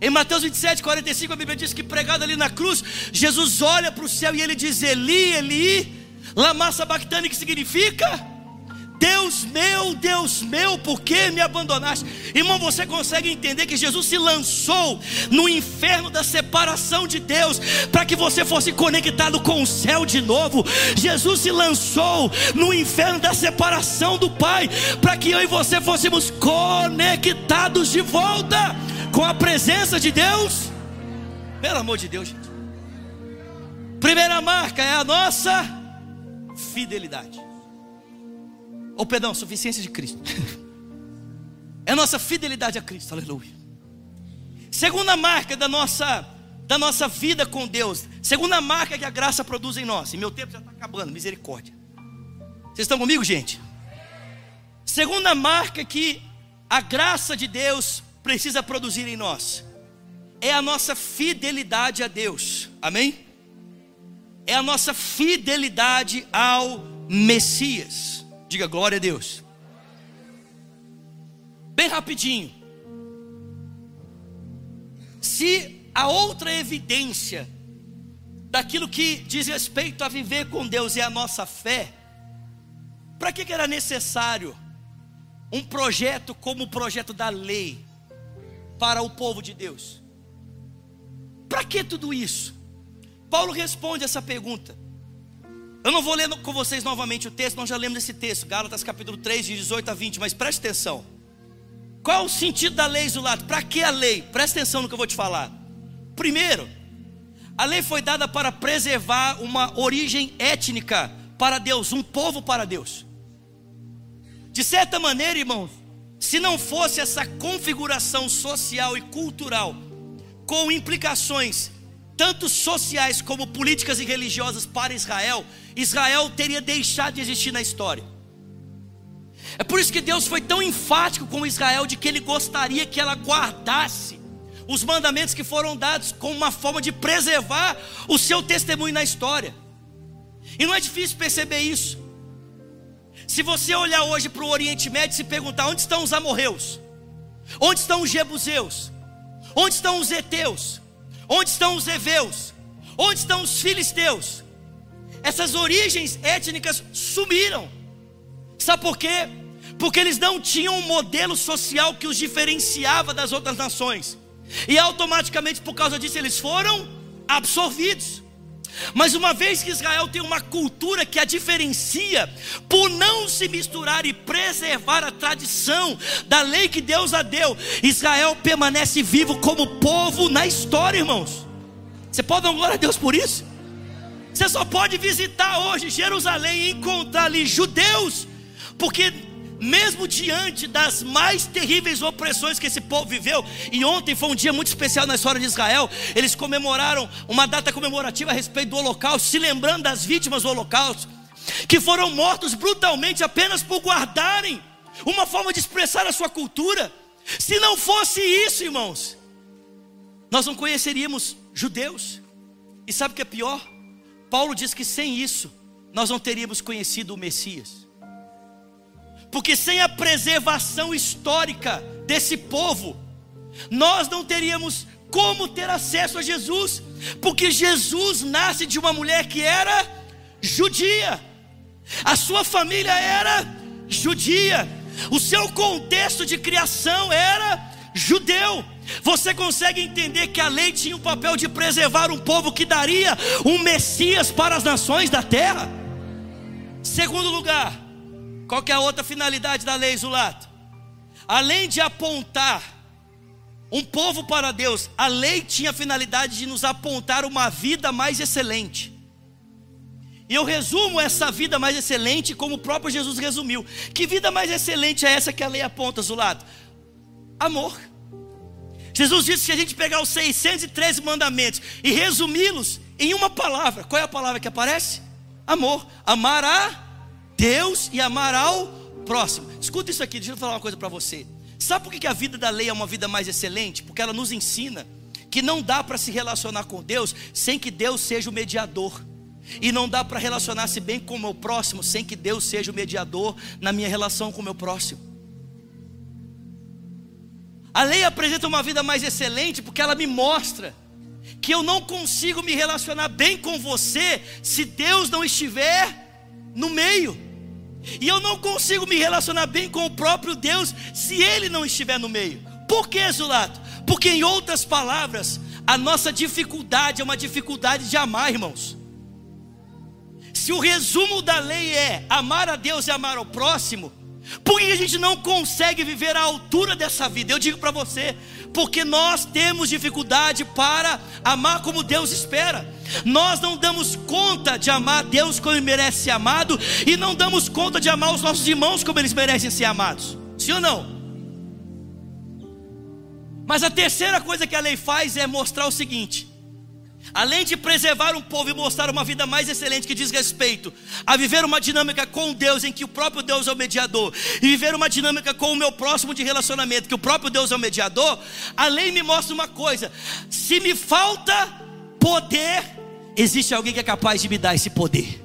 em Mateus 27, 45, a Bíblia diz que pregado ali na cruz, Jesus olha para o céu e ele diz: Eli, Eli, lama sabachthani, que significa? Deus meu, Deus meu, por que me abandonaste? Irmão, você consegue entender que Jesus se lançou no inferno da separação de Deus, para que você fosse conectado com o céu de novo. Jesus se lançou no inferno da separação do Pai, para que eu e você fôssemos conectados de volta com a presença de Deus. Pelo amor de Deus, gente. Primeira marca é a nossa fidelidade. Ou perdão, suficiência de Cristo. É a nossa fidelidade a Cristo. Aleluia. Segunda marca da nossa da nossa vida com Deus. Segunda marca que a graça produz em nós. E meu tempo já está acabando, misericórdia. Vocês estão comigo, gente? Segunda marca que a graça de Deus precisa produzir em nós é a nossa fidelidade a Deus, amém? É a nossa fidelidade ao Messias, diga glória a Deus. Bem rapidinho, se a outra evidência daquilo que diz respeito a viver com Deus é a nossa fé, para que, era necessário um projeto como o projeto da lei? Para o povo de Deus. Para que tudo isso? Paulo responde essa pergunta. Eu não vou ler com vocês novamente o texto, nós já lemos esse texto, Gálatas capítulo 3, de 18 a 20, mas preste atenção. Qual é o sentido da lei, Zulato? Para que a lei? Preste atenção no que eu vou te falar. Primeiro, a lei foi dada para preservar uma origem étnica para Deus, um povo para Deus. De certa maneira, irmãos, se não fosse essa configuração social e cultural, com implicações tanto sociais como políticas e religiosas para Israel, Israel teria deixado de existir na história. É por isso que Deus foi tão enfático com Israel de que ele gostaria que ela guardasse os mandamentos que foram dados como uma forma de preservar o seu testemunho na história. E não é difícil perceber isso. Se você olhar hoje para o Oriente Médio e se perguntar onde estão os amorreus, onde estão os jebuseus, onde estão os heteus, onde estão os heveus, onde estão os filisteus, essas origens étnicas sumiram. Sabe por quê? Porque eles não tinham um modelo social que os diferenciava das outras nações. E automaticamente por causa disso eles foram absorvidos. Mas uma vez que Israel tem uma cultura que a diferencia, por não se misturar e preservar a tradição da lei que Deus a deu, Israel permanece vivo como povo na história, irmãos. Você pode dar glória a Deus por isso? Você só pode visitar hoje Jerusalém e encontrar ali judeus, porque mesmo diante das mais terríveis opressões que esse povo viveu, e ontem foi um dia muito especial na história de Israel, eles comemoraram uma data comemorativa a respeito do Holocausto, se lembrando das vítimas do Holocausto, que foram mortos brutalmente apenas por guardarem uma forma de expressar a sua cultura. Se não fosse isso, irmãos, nós não conheceríamos judeus. E sabe o que é pior? Paulo diz que sem isso, nós não teríamos conhecido o Messias. Porque sem a preservação histórica desse povo, nós não teríamos como ter acesso a Jesus, porque Jesus nasce de uma mulher que era judia, a sua família era judia, o seu contexto de criação era judeu. Você consegue entender que a lei tinha o papel de preservar um povo que daria um Messias para as nações da terra? Segundo lugar, qual que é a outra finalidade da lei, Zulato? Além de apontar um povo para Deus, a lei tinha a finalidade de nos apontar uma vida mais excelente. E eu resumo essa vida mais excelente como o próprio Jesus resumiu. Que vida mais excelente é essa que a lei aponta, Zulato? Amor. Jesus disse que a gente pegar os 613 mandamentos e resumi-los em uma palavra, qual é a palavra que aparece? Amor. Amar a Deus e amar ao próximo. Escuta isso aqui, deixa eu falar uma coisa para você. Sabe por que a vida da lei é uma vida mais excelente? Porque ela nos ensina que não dá para se relacionar com Deus sem que Deus seja o mediador. E não dá para relacionar-se bem com o meu próximo sem que Deus seja o mediador na minha relação com o meu próximo. A lei apresenta uma vida mais excelente porque ela me mostra que eu não consigo me relacionar bem com você se Deus não estiver no meio. E eu não consigo me relacionar bem com o próprio Deus se Ele não estiver no meio. Por que, Zulato? Porque, em outras palavras, a nossa dificuldade é uma dificuldade de amar, irmãos. Se o resumo da lei é amar a Deus e amar ao próximo, por que a gente não consegue viver à altura dessa vida? Eu digo para você, porque nós temos dificuldade para amar como Deus espera. Nós não damos conta de amar Deus como Ele merece ser amado, e não damos conta de amar os nossos irmãos como eles merecem ser amados. Sim ou não? Mas a terceira coisa que a lei faz é mostrar o seguinte: Além de preservar um povo e mostrar uma vida mais excelente que diz respeito a viver uma dinâmica com Deus em que o próprio Deus é o mediador e viver uma dinâmica com o meu próximo de relacionamento que o próprio Deus é o mediador, a lei me mostra uma coisa: se me falta poder, existe alguém que é capaz de me dar esse poder.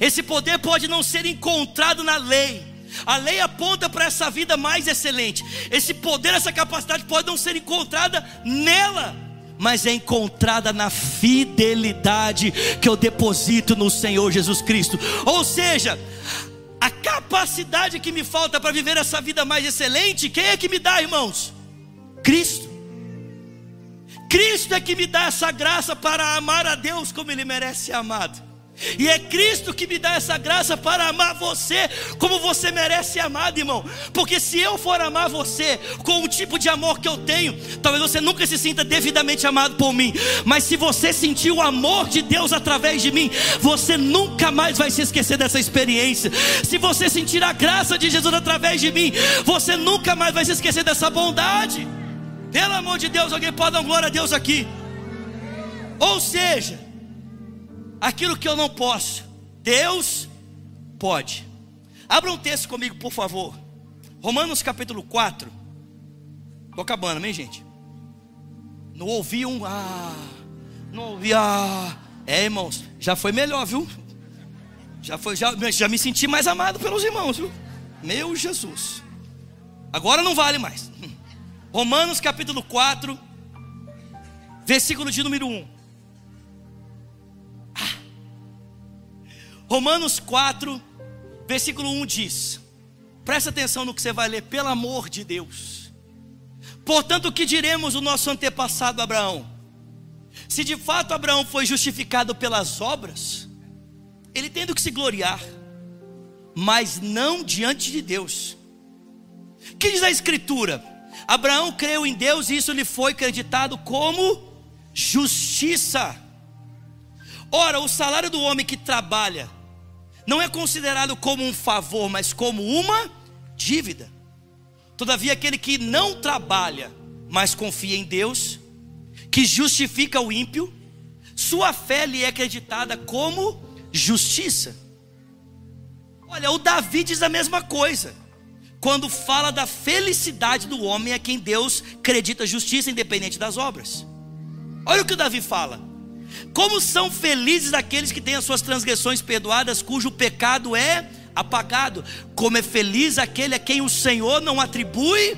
Esse poder pode não ser encontrado na lei. A lei aponta para essa vida mais excelente. Esse poder, essa capacidade pode não ser encontrada nela mas é encontrada na fidelidade que eu deposito no Senhor Jesus Cristo. Ou seja, a capacidade que me falta para viver essa vida mais excelente, quem é que me dá, irmãos? Cristo. Cristo é que me dá essa graça para amar a Deus como Ele merece ser amado. E é Cristo que me dá essa graça para amar você como você merece ser amado, irmão. Porque se eu for amar você com o tipo de amor que eu tenho, talvez você nunca se sinta devidamente amado por mim. Mas se você sentir o amor de Deus através de mim, você nunca mais vai se esquecer dessa experiência. Se você sentir a graça de Jesus através de mim, você nunca mais vai se esquecer dessa bondade. Pelo amor de Deus, alguém pode dar glória a Deus aqui. Ou seja, aquilo que eu não posso, Deus pode. Abra um texto comigo, por favor. Romanos capítulo 4. Estou acabando, amém, gente? Não ouvi um ah, não ouvi ah. É, irmãos, já foi melhor, viu? Já foi, já, já me senti mais amado pelos irmãos, viu? Meu Jesus. Agora não vale mais. Romanos capítulo 4, versículo de número 1. Romanos 4, versículo 1 diz: Presta atenção no que você vai ler, pelo amor de Deus. Portanto, o que diremos o nosso antepassado Abraão? Se de fato Abraão foi justificado pelas obras, ele tem do que se gloriar, mas não diante de Deus. O que diz a Escritura? Abraão creu em Deus e isso lhe foi acreditado como justiça. Ora, o salário do homem que trabalha não é considerado como um favor, mas como uma dívida. Todavia, aquele que não trabalha, mas confia em Deus, que justifica o ímpio, sua fé lhe é acreditada como justiça. Olha, o Davi diz a mesma coisa. Quando fala da felicidade do homem a quem Deus acredita justiça independente das obras. Olha o que o Davi fala. Como são felizes aqueles que têm as suas transgressões perdoadas, cujo pecado é apagado. Como é feliz aquele a quem o Senhor não atribui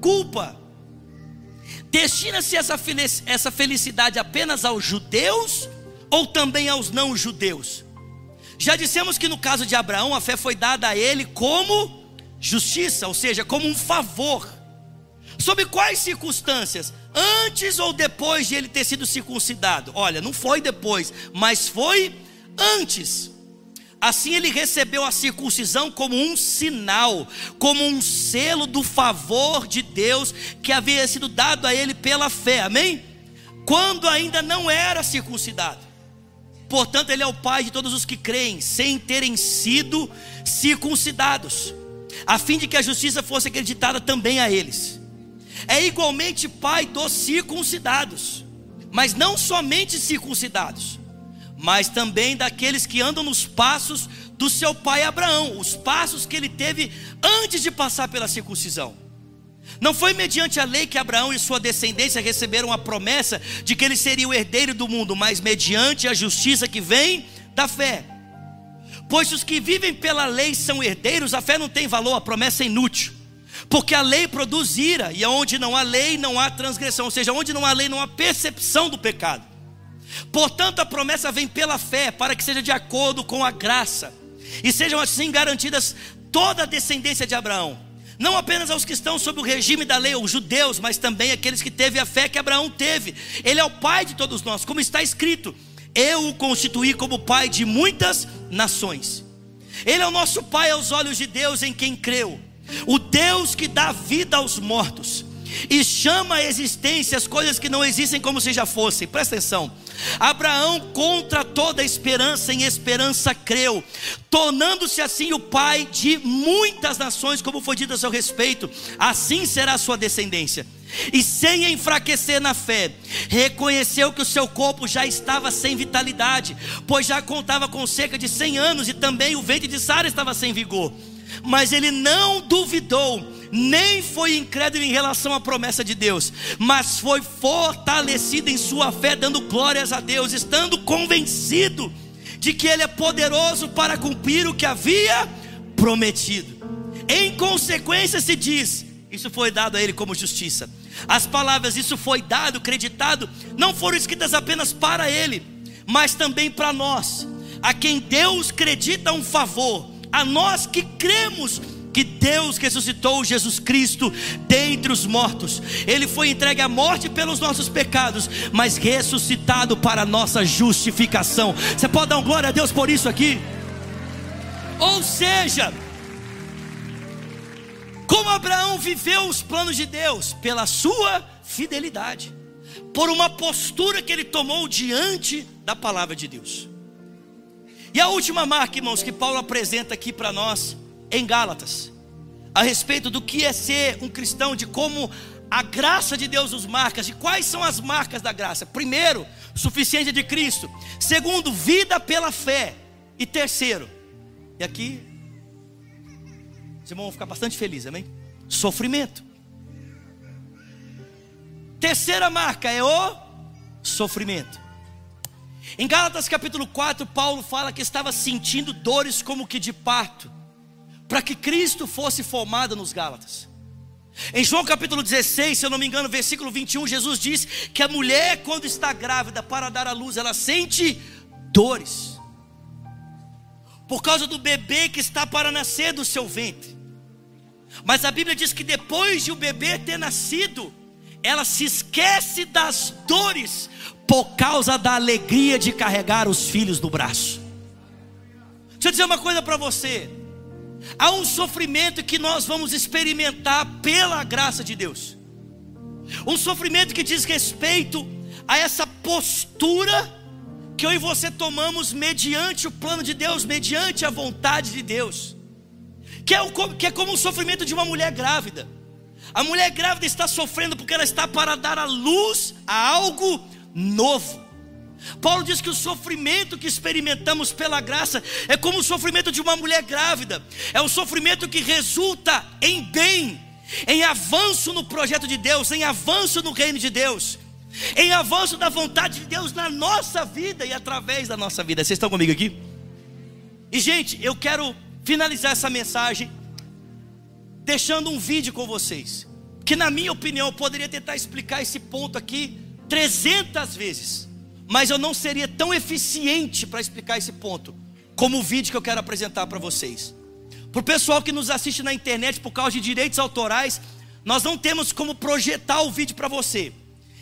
culpa. Destina-se essa, felicidade apenas aos judeus ou também aos não-judeus? Já dissemos que no caso de Abraão, a fé foi dada a ele como justiça, ou seja, como um favor. Sob quais circunstâncias? Antes ou depois de ele ter sido circuncidado? Olha, não foi depois, mas foi antes. Assim ele recebeu a circuncisão como um sinal, como um selo do favor de Deus que havia sido dado a ele pela fé, amém? Quando ainda não era circuncidado. Portanto, ele é o pai de todos os que creem, sem terem sido circuncidados, a fim de que a justiça fosse acreditada também a eles. É igualmente pai dos circuncidados, mas não somente circuncidados mas também daqueles que andam nos passos do seu pai Abraão, os passos que ele teve antes de passar pela circuncisão. Não foi mediante a lei que Abraão e sua descendência receberam a promessa de que ele seria o herdeiro do mundo, mas mediante a justiça que vem da fé. Pois os que vivem pela lei são herdeiros, a fé não tem valor, a promessa é inútil. Porque a lei produz ira, e onde não há lei, não há transgressão, ou seja, onde não há lei, não há percepção do pecado. Portanto, a promessa vem pela fé, para que seja de acordo com a graça, e sejam assim garantidas toda a descendência de Abraão, não apenas aos que estão sob o regime da lei, os judeus, mas também aqueles que teve a fé que Abraão teve. Ele é o pai de todos nós, como está escrito: Eu o constituí como pai de muitas nações. Ele é o nosso pai aos olhos de Deus em quem creu, o Deus que dá vida aos mortos e chama à existência as coisas que não existem como se já fossem. Presta atenção. Abraão, contra toda esperança, em esperança creu, tornando-se assim o pai de muitas nações, como foi dito a seu respeito, assim será a sua descendência. E sem enfraquecer na fé, reconheceu que o seu corpo já estava sem vitalidade, pois já contava com cerca de 100 anos e também o ventre de Sara estava sem vigor. Mas ele não duvidou nem foi incrédulo em relação à promessa de Deus, mas foi fortalecido em sua fé, dando glórias a Deus, estando convencido de que Ele é poderoso para cumprir o que havia prometido. Em consequência, se diz: Isso foi dado a Ele como justiça. As palavras, isso foi dado, creditado, não foram escritas apenas para Ele, mas também para nós, a quem Deus acredita um favor, a nós que cremos que Deus ressuscitou Jesus Cristo dentre os mortos. Ele foi entregue à morte pelos nossos pecados, mas ressuscitado para a nossa justificação. Você pode dar um glória a Deus por isso aqui? Ou seja, como Abraão viveu os planos de Deus pela sua fidelidade, por uma postura que ele tomou diante da palavra de Deus. E a última marca, irmãos, que Paulo apresenta aqui para nós em Gálatas a respeito do que é ser um cristão, de como a graça de Deus nos marca, de quais são as marcas da graça. Primeiro, suficiência de Cristo. Segundo, vida pela fé. E terceiro, e aqui, os irmãos vão ficar bastante felizes, amém? Sofrimento. Terceira marca é o sofrimento. Em Gálatas capítulo 4, Paulo fala que estava sentindo dores como que de parto para que Cristo fosse formado nos Gálatas. Em João capítulo 16, se eu não me engano, versículo 21, Jesus diz que a mulher, quando está grávida para dar à luz, ela sente dores, por causa do bebê que está para nascer do seu ventre. Mas a Bíblia diz que depois de o bebê ter nascido, ela se esquece das dores, por causa da alegria de carregar os filhos no braço. Deixa eu dizer uma coisa para você. Há um sofrimento que nós vamos experimentar pela graça de Deus. Um sofrimento que diz respeito a essa postura que eu e você tomamos mediante o plano de Deus, mediante a vontade de Deus. que é, o, que é como o sofrimento de uma mulher grávida. A mulher grávida está sofrendo porque ela está para dar a luz a algo novo. Paulo diz que o sofrimento que experimentamos pela graça é como o sofrimento de uma mulher grávida, é o sofrimento que resulta em bem, em avanço no projeto de Deus, em avanço no reino de Deus, em avanço da vontade de Deus na nossa vida e através da nossa vida. Vocês estão comigo aqui? E, gente, eu quero finalizar essa mensagem deixando um vídeo com vocês, que, na minha opinião, poderia tentar explicar esse ponto aqui 300 vezes, mas eu não seria tão eficiente para explicar esse ponto como o vídeo que eu quero apresentar para vocês. Para o pessoal que nos assiste na internet por causa de direitos autorais, nós não temos como projetar o vídeo para você.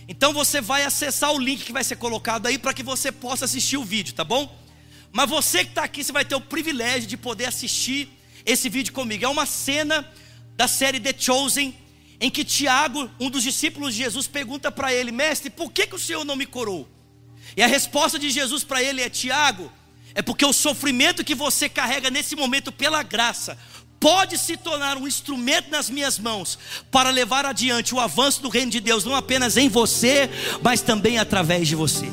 Então você vai acessar o link que vai ser colocado aí para que você possa assistir o vídeo, tá bom? Mas você que está aqui, você vai ter o privilégio de poder assistir esse vídeo comigo. É uma cena da série The Chosen, em que Tiago, um dos discípulos de Jesus, pergunta para ele: Mestre, por que, que o Senhor não me curou? E a resposta de Jesus para ele é: Tiago, é porque o sofrimento que você carrega nesse momento pela graça pode se tornar um instrumento nas minhas mãos para levar adiante o avanço do reino de Deus, não apenas em você, mas também através de você.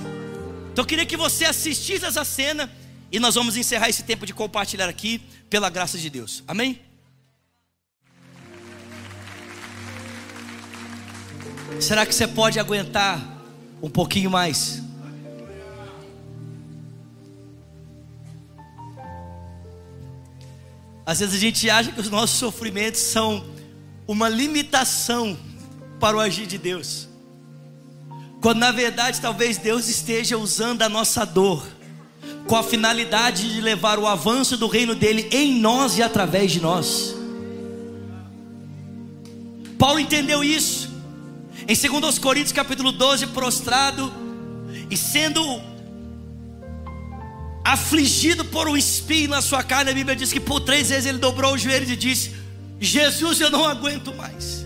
Então eu queria que você assistisse essa cena e nós vamos encerrar esse tempo de compartilhar aqui pela graça de Deus. Amém? Será que você pode aguentar um pouquinho mais? Às vezes a gente acha que os nossos sofrimentos são uma limitação para o agir de Deus. Quando na verdade talvez Deus esteja usando a nossa dor com a finalidade de levar o avanço do reino dele em nós e através de nós. Paulo entendeu isso. Em 2 Coríntios capítulo 12, prostrado e sendo afligido por um espinho na sua carne, a Bíblia diz que por três vezes ele dobrou os joelhos e disse: Jesus, eu não aguento mais.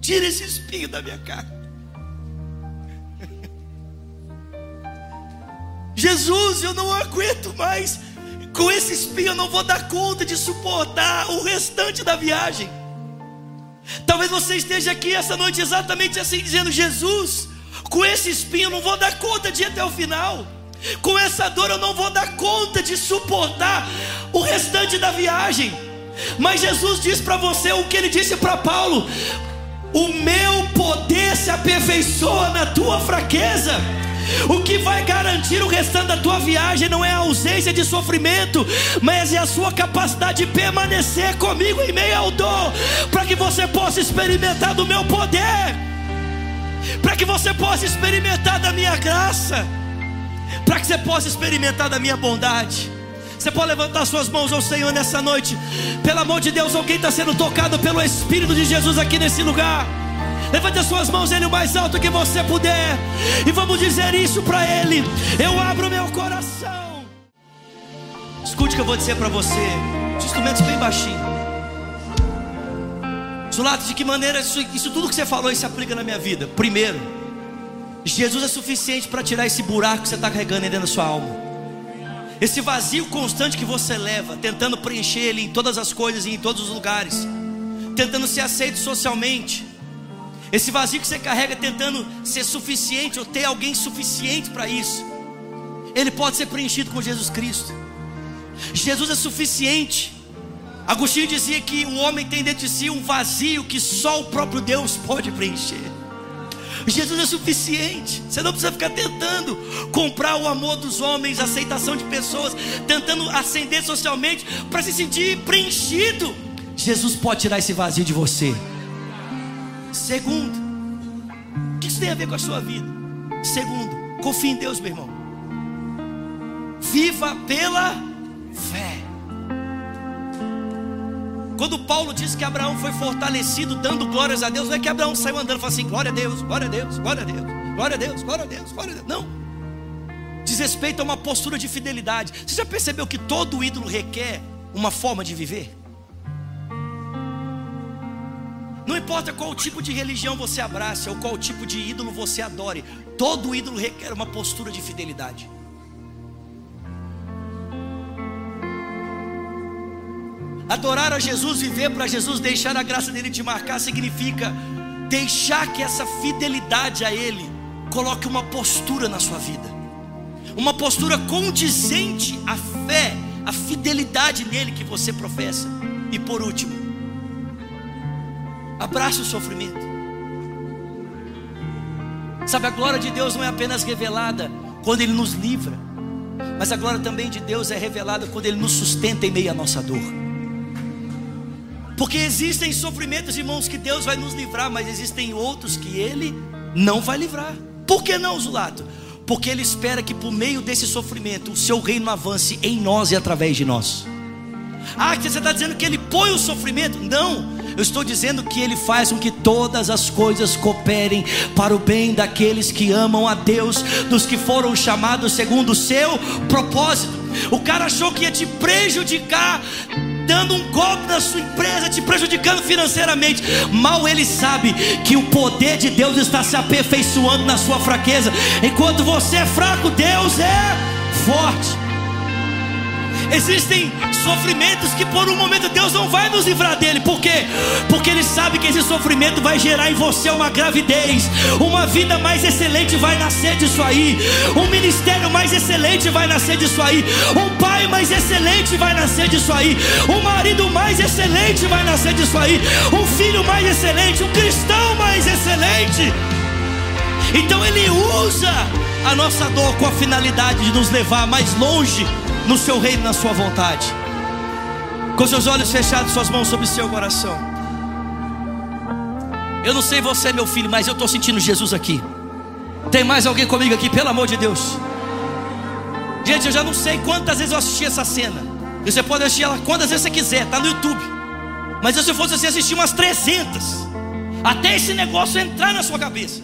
Tira esse espinho da minha carne. Jesus, eu não aguento mais. Com esse espinho eu não vou dar conta de suportar o restante da viagem. Talvez você esteja aqui essa noite exatamente assim, dizendo: Jesus, com esse espinho eu não vou dar conta de ir até o final. Com essa dor eu não vou dar conta de suportar o restante da viagem. Mas Jesus diz para você o que ele disse para Paulo: O meu poder se aperfeiçoa na tua fraqueza. O que vai garantir o restante da tua viagem não é a ausência de sofrimento, mas é a sua capacidade de permanecer comigo em meio ao dor, para que você possa experimentar do meu poder, para que você possa experimentar da minha graça, para que você possa experimentar da minha bondade. Você pode levantar suas mãos ao Senhor nessa noite. Pelo amor de Deus, alguém está sendo tocado pelo Espírito de Jesus aqui nesse lugar. Levante as suas mãos, Ele o mais alto que você puder. E vamos dizer isso para Ele. Eu abro meu coração. Escute o que eu vou dizer para você. Os instrumentos bem baixinho. Zulato, de que maneira isso, isso tudo que você falou se aplica na minha vida? Primeiro, Jesus é suficiente para tirar esse buraco que você está carregando dentro da sua alma. Esse vazio constante que você leva, tentando preencher ele em todas as coisas e em todos os lugares, tentando ser aceito socialmente, esse vazio que você carrega tentando ser suficiente ou ter alguém suficiente para isso, ele pode ser preenchido com Jesus Cristo. Jesus é suficiente. Agostinho dizia que o homem tem dentro de si um vazio que só o próprio Deus pode preencher. Jesus é suficiente. Você não precisa ficar tentando comprar o amor dos homens, a aceitação de pessoas, tentando ascender socialmente para se sentir preenchido. Jesus pode tirar esse vazio de você. Segundo, o que isso tem a ver com a sua vida? Segundo, confie em Deus, meu irmão. Viva pela fé. Quando Paulo diz que Abraão foi fortalecido dando glórias a Deus, não é que Abraão saiu andando e falou assim: glória a Deus, glória a Deus, glória a Deus, glória a Deus, glória a Deus, glória a Deus. Não. Diz respeito a uma postura de fidelidade. Você já percebeu que todo ídolo requer uma forma de viver? Importa qual tipo de religião você abraça ou qual tipo de ídolo você adore, todo ídolo requer uma postura de fidelidade. Adorar a Jesus, viver para Jesus, deixar a graça dele te marcar, significa deixar que essa fidelidade a Ele coloque uma postura na sua vida, uma postura condizente à fé, à fidelidade nele que você professa. E por último, abrace o sofrimento. Sabe, a glória de Deus não é apenas revelada quando Ele nos livra, mas a glória também de Deus é revelada quando Ele nos sustenta em meio à nossa dor. Porque existem sofrimentos, irmãos, que Deus vai nos livrar, mas existem outros que Ele não vai livrar. Por que não, Zulato? Porque Ele espera que por meio desse sofrimento o seu reino avance em nós e através de nós. Ah, você está dizendo que Ele põe o sofrimento? Não. Eu estou dizendo que Ele faz com que todas as coisas cooperem para o bem daqueles que amam a Deus, dos que foram chamados segundo o seu propósito. O cara achou que ia te prejudicar dando um golpe na sua empresa, te prejudicando financeiramente. Mal ele sabe que o poder de Deus está se aperfeiçoando na sua fraqueza. Enquanto você é fraco, Deus é forte. Existem sofrimentos que por um momento Deus não vai nos livrar dele. Por quê? Porque Ele sabe que esse sofrimento vai gerar em você uma gravidez, uma vida mais excelente vai nascer disso aí, um ministério mais excelente vai nascer disso aí, um pai mais excelente vai nascer disso aí, um marido mais excelente vai nascer disso aí, um filho mais excelente, um cristão mais excelente. Então Ele usa a nossa dor com a finalidade de nos levar mais longe no seu reino, na sua vontade. Com seus olhos fechados, suas mãos sobre o seu coração. Eu não sei você, meu filho, mas eu estou sentindo Jesus aqui. Tem mais alguém comigo aqui, pelo amor de Deus. Gente, eu já não sei quantas vezes eu assisti essa cena. E você pode assistir ela quantas vezes você quiser, está no YouTube. Mas se eu fosse assim, assistir umas 300. Até esse negócio entrar na sua cabeça.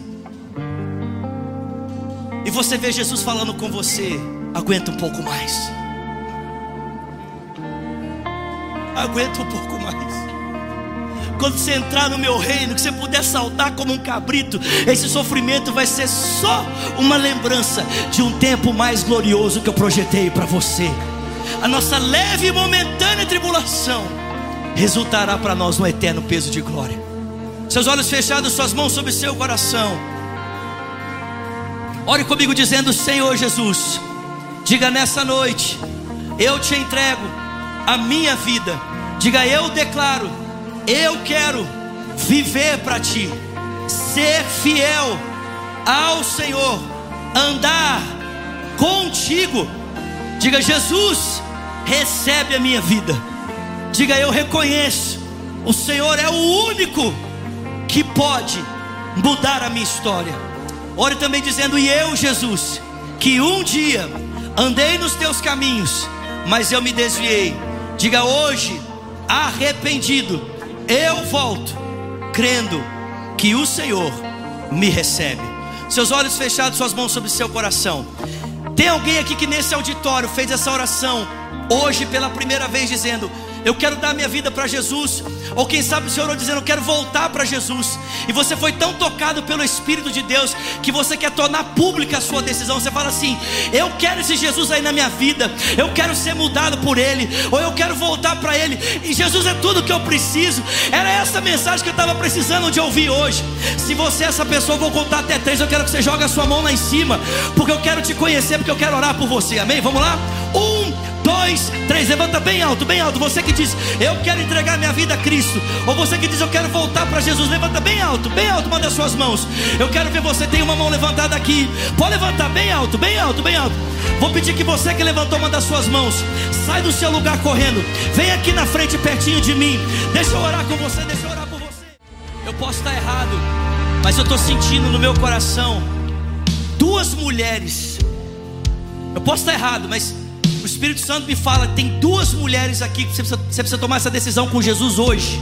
E você vê Jesus falando com você, aguenta um pouco mais. Aguenta um pouco mais. Quando você entrar no meu reino, que você puder saltar como um cabrito, esse sofrimento vai ser só uma lembrança de um tempo mais glorioso que eu projetei para você. A nossa leve e momentânea tribulação resultará para nós no eterno peso de glória. Seus olhos fechados, suas mãos sobre seu coração. Ore comigo dizendo: Senhor Jesus, diga nessa noite, eu te entrego a minha vida. Diga eu declaro, eu quero viver para ti, ser fiel ao Senhor, andar contigo. Diga Jesus, recebe a minha vida. Diga eu reconheço, o Senhor é o único que pode mudar a minha história. Ore também dizendo: E eu, Jesus, que um dia andei nos teus caminhos, mas eu me desviei Diga hoje, arrependido, eu volto, crendo que o Senhor me recebe. Seus olhos fechados, suas mãos sobre seu coração. Tem alguém aqui que nesse auditório fez essa oração hoje pela primeira vez, dizendo: eu quero dar minha vida para Jesus. Ou quem sabe o Senhor dizendo, eu quero voltar para Jesus. E você foi tão tocado pelo Espírito de Deus que você quer tornar pública a sua decisão. Você fala assim: eu quero esse Jesus aí na minha vida. Eu quero ser mudado por Ele. Ou eu quero voltar para Ele. E Jesus é tudo que eu preciso. Era essa mensagem que eu estava precisando de ouvir hoje. Se você é essa pessoa, eu vou contar até três. Eu quero que você jogue a sua mão lá em cima. Porque eu quero te conhecer, porque eu quero orar por você. Amém? Vamos lá? Um, dois, três. Levanta bem alto, bem alto. Você que diz, eu quero entregar minha vida a Cristo. Ou você que diz, eu quero voltar para Jesus. Levanta bem alto, bem alto. Manda as suas mãos. Eu quero ver você. Tem uma mão levantada aqui. Pode levantar bem alto, bem alto, bem alto. Vou pedir que você que levantou uma das suas mãos, sai do seu lugar correndo. Vem aqui na frente, pertinho de mim. Deixa eu orar com você, deixa eu orar por você. Eu posso estar errado, mas eu estou sentindo no meu coração duas mulheres. Eu posso estar errado, mas o Espírito Santo me fala: tem duas mulheres aqui que você precisa, você precisa tomar essa decisão com Jesus hoje.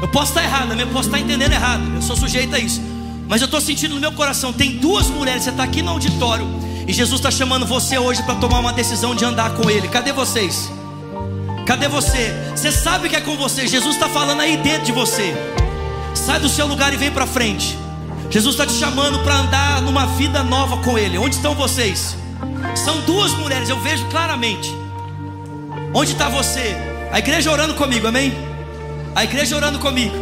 Eu posso estar errado, eu posso estar entendendo errado, eu sou sujeito a isso. Mas eu estou sentindo no meu coração: tem duas mulheres, você está aqui no auditório, e Jesus está chamando você hoje para tomar uma decisão de andar com Ele. Cadê vocês? Cadê você? Você sabe que é com você, Jesus está falando aí dentro de você. Sai do seu lugar e vem para frente. Jesus está te chamando para andar numa vida nova com Ele. Onde estão vocês? São duas mulheres, eu vejo claramente. Onde está você? A igreja orando comigo, amém? A igreja orando comigo.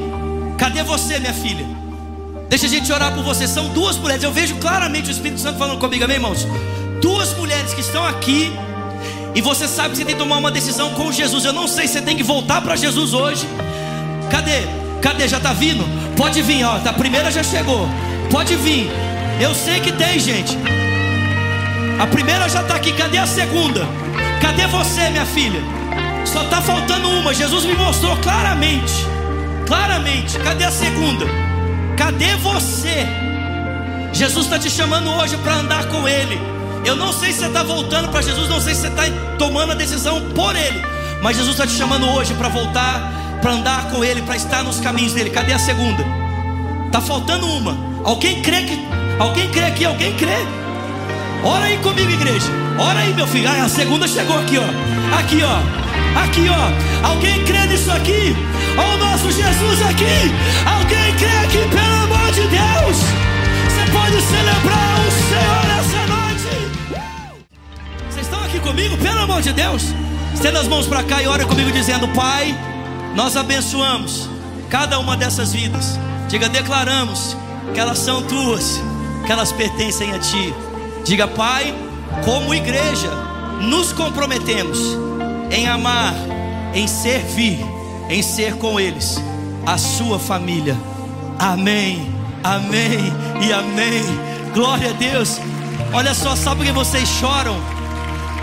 Cadê você, minha filha? Deixa a gente orar por você. São duas mulheres. Eu vejo claramente o Espírito Santo falando comigo, amém, irmãos? Duas mulheres que estão aqui. E você sabe que você tem que tomar uma decisão com Jesus. Eu não sei se você tem que voltar para Jesus hoje. Cadê? Cadê? Já está vindo? Pode vir, ó. A primeira já chegou. Pode vir. Eu sei que tem, gente. A primeira já está aqui. Cadê a segunda? Cadê você, minha filha? Só está faltando uma. Jesus me mostrou claramente. Claramente. Cadê a segunda? Cadê você? Jesus está te chamando hoje para andar com Ele. Eu não sei se você está voltando para Jesus, não sei se você está tomando a decisão por Ele. Mas Jesus está te chamando hoje para voltar, para andar com Ele, para estar nos caminhos dele. Cadê a segunda? Está faltando uma. Alguém crê que? Alguém crê aqui? Alguém crê? Ora aí comigo, igreja. Ora aí, meu filho. Ah, a segunda chegou aqui, ó. Aqui, ó. Aqui, ó. Alguém crê nisso aqui? Olha o nosso Jesus aqui. Alguém crê aqui, pelo amor de Deus? Você pode celebrar o Senhor essa noite. Vocês estão aqui comigo, pelo amor de Deus? Estenda as mãos para cá e ora comigo dizendo: Pai, nós abençoamos cada uma dessas vidas. Diga, declaramos que elas são tuas, que elas pertencem a ti. Diga, Pai, como igreja, nos comprometemos em amar, em servir, em ser com eles, a sua família. Amém, amém e amém. Glória a Deus. Olha só, sabe por que vocês choram?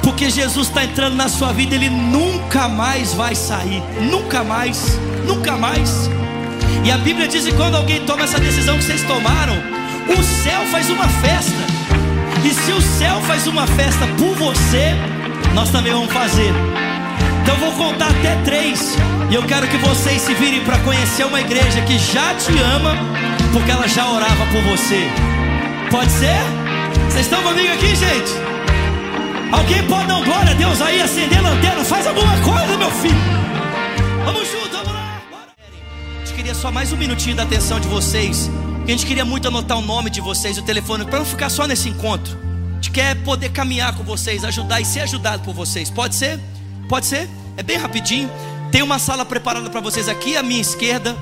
Porque Jesus está entrando na sua vida, Ele nunca mais vai sair. Nunca mais, nunca mais. E a Bíblia diz que quando alguém toma essa decisão que vocês tomaram, o céu faz uma festa. E se o céu faz uma festa por você, nós também vamos fazer. Então eu vou contar até três. E eu quero que vocês se virem para conhecer uma igreja que já te ama, porque ela já orava por você. Pode ser? Vocês estão comigo aqui, gente? Alguém pode dar glória a Deus aí, acender lanterna? Faz alguma coisa, meu filho. Vamos junto, vamos lá. Gente queria só mais um minutinho da atenção de vocês. A gente queria muito anotar o nome de vocês, o telefone, para não ficar só nesse encontro. A gente quer poder caminhar com vocês, ajudar e ser ajudado por vocês. Pode ser? Pode ser? É bem rapidinho. Tem uma sala preparada para vocês aqui à minha esquerda,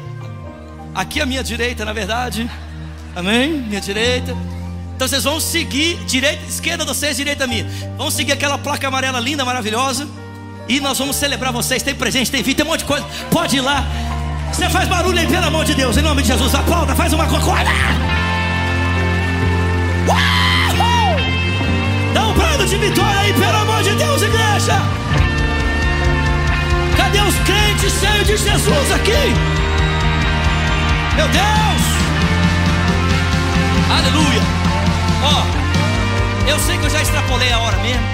aqui à minha direita, na verdade. Amém? Minha direita. Então vocês vão seguir direita, esquerda de vocês, direita minha. Vão seguir aquela placa amarela linda, maravilhosa. E nós vamos celebrar vocês. Tem presente, tem vídeo, tem um monte de coisa. Pode ir lá. Você faz barulho aí, pelo amor de Deus, em nome de Jesus. Aplauda, faz uma coisa. Dá um brado de vitória aí, pelo amor de Deus, igreja. Cadê os crentes cheios de Jesus aqui? Meu Deus! Aleluia! Ó, eu sei que eu já extrapolei a hora mesmo.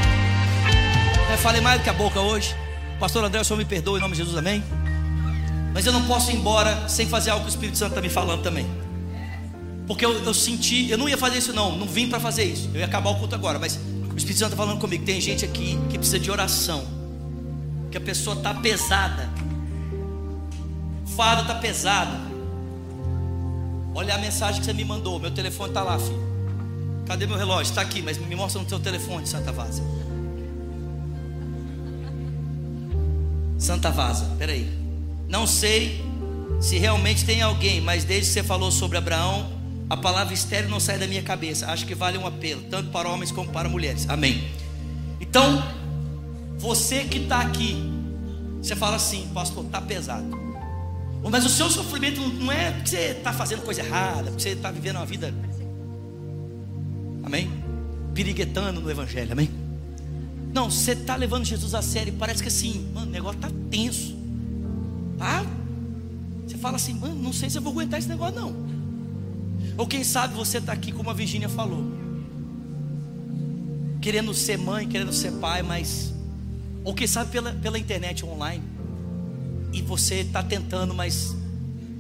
Eu falei mais do que a boca hoje. Pastor André, o Senhor me perdoe em nome de Jesus, amém? Mas eu não posso ir embora sem fazer algo que o Espírito Santo está me falando também. Porque eu, eu, senti, eu não ia fazer isso não, não vim para fazer isso. Eu ia acabar o culto agora, mas o Espírito Santo está falando comigo. Tem gente aqui que precisa de oração. Que a pessoa está pesada. O fardo está pesado. Olha a mensagem que você me mandou. Meu telefone está lá, filho. Cadê meu relógio? Está aqui, mas me mostra no seu telefone, Santa Vaza. Santa Vaza, peraí. Não sei se realmente tem alguém, mas desde que você falou sobre Abraão, a palavra estéreo não sai da minha cabeça. Acho que vale um apelo, tanto para homens como para mulheres. Amém. Então, você que está aqui, você fala assim, pastor, está pesado. Mas o seu sofrimento não é porque você está fazendo coisa errada, porque você está vivendo uma vida, amém? Piriguetando no Evangelho, amém? Não, você está levando Jesus a sério, parece que assim, mano, o negócio está tenso. Ah, você fala assim, mano, não sei se eu vou aguentar esse negócio não. Ou quem sabe você está aqui como a Virginia falou, querendo ser mãe, querendo ser pai, mas ou quem sabe pela, pela internet online. E você está tentando, mas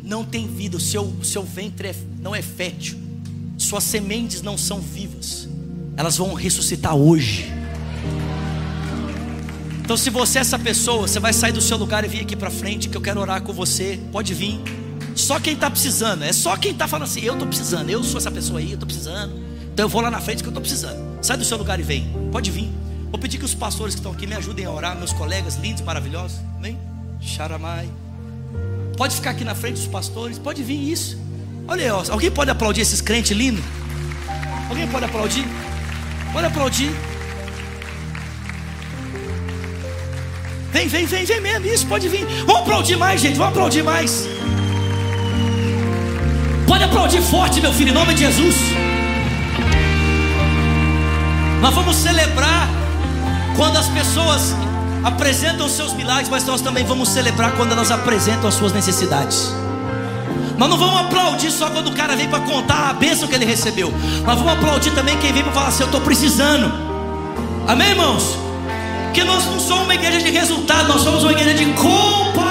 não tem vida, o seu, o seu ventre é, não é fértil, suas sementes não são vivas, elas vão ressuscitar hoje. Então, se você é essa pessoa, você vai sair do seu lugar e vir aqui para frente, que eu quero orar com você. Pode vir. Só quem está precisando, é só quem está falando assim: eu estou precisando, eu sou essa pessoa aí, eu estou precisando. Então eu vou lá na frente que eu estou precisando. Sai do seu lugar e vem. Pode vir. Vou pedir que os pastores que estão aqui me ajudem a orar, meus colegas lindos, maravilhosos. Amém? Xaramai. Pode ficar aqui na frente dos pastores, pode vir isso. Olha aí, alguém pode aplaudir esses crentes lindos? Alguém pode aplaudir? Pode aplaudir. Vem, vem, vem, vem mesmo. Isso, pode vir. Vamos aplaudir mais, gente. Vamos aplaudir mais. Pode aplaudir forte, meu filho, em nome de Jesus. Nós vamos celebrar quando as pessoas apresentam os seus milagres, mas nós também vamos celebrar quando elas apresentam as suas necessidades. Nós não vamos aplaudir só quando o cara vem para contar a bênção que ele recebeu. Nós vamos aplaudir também quem vem para falar assim: Eu estou precisando. Amém, irmãos? Porque nós não somos uma igreja de resultado, nós somos uma igreja de compaixão.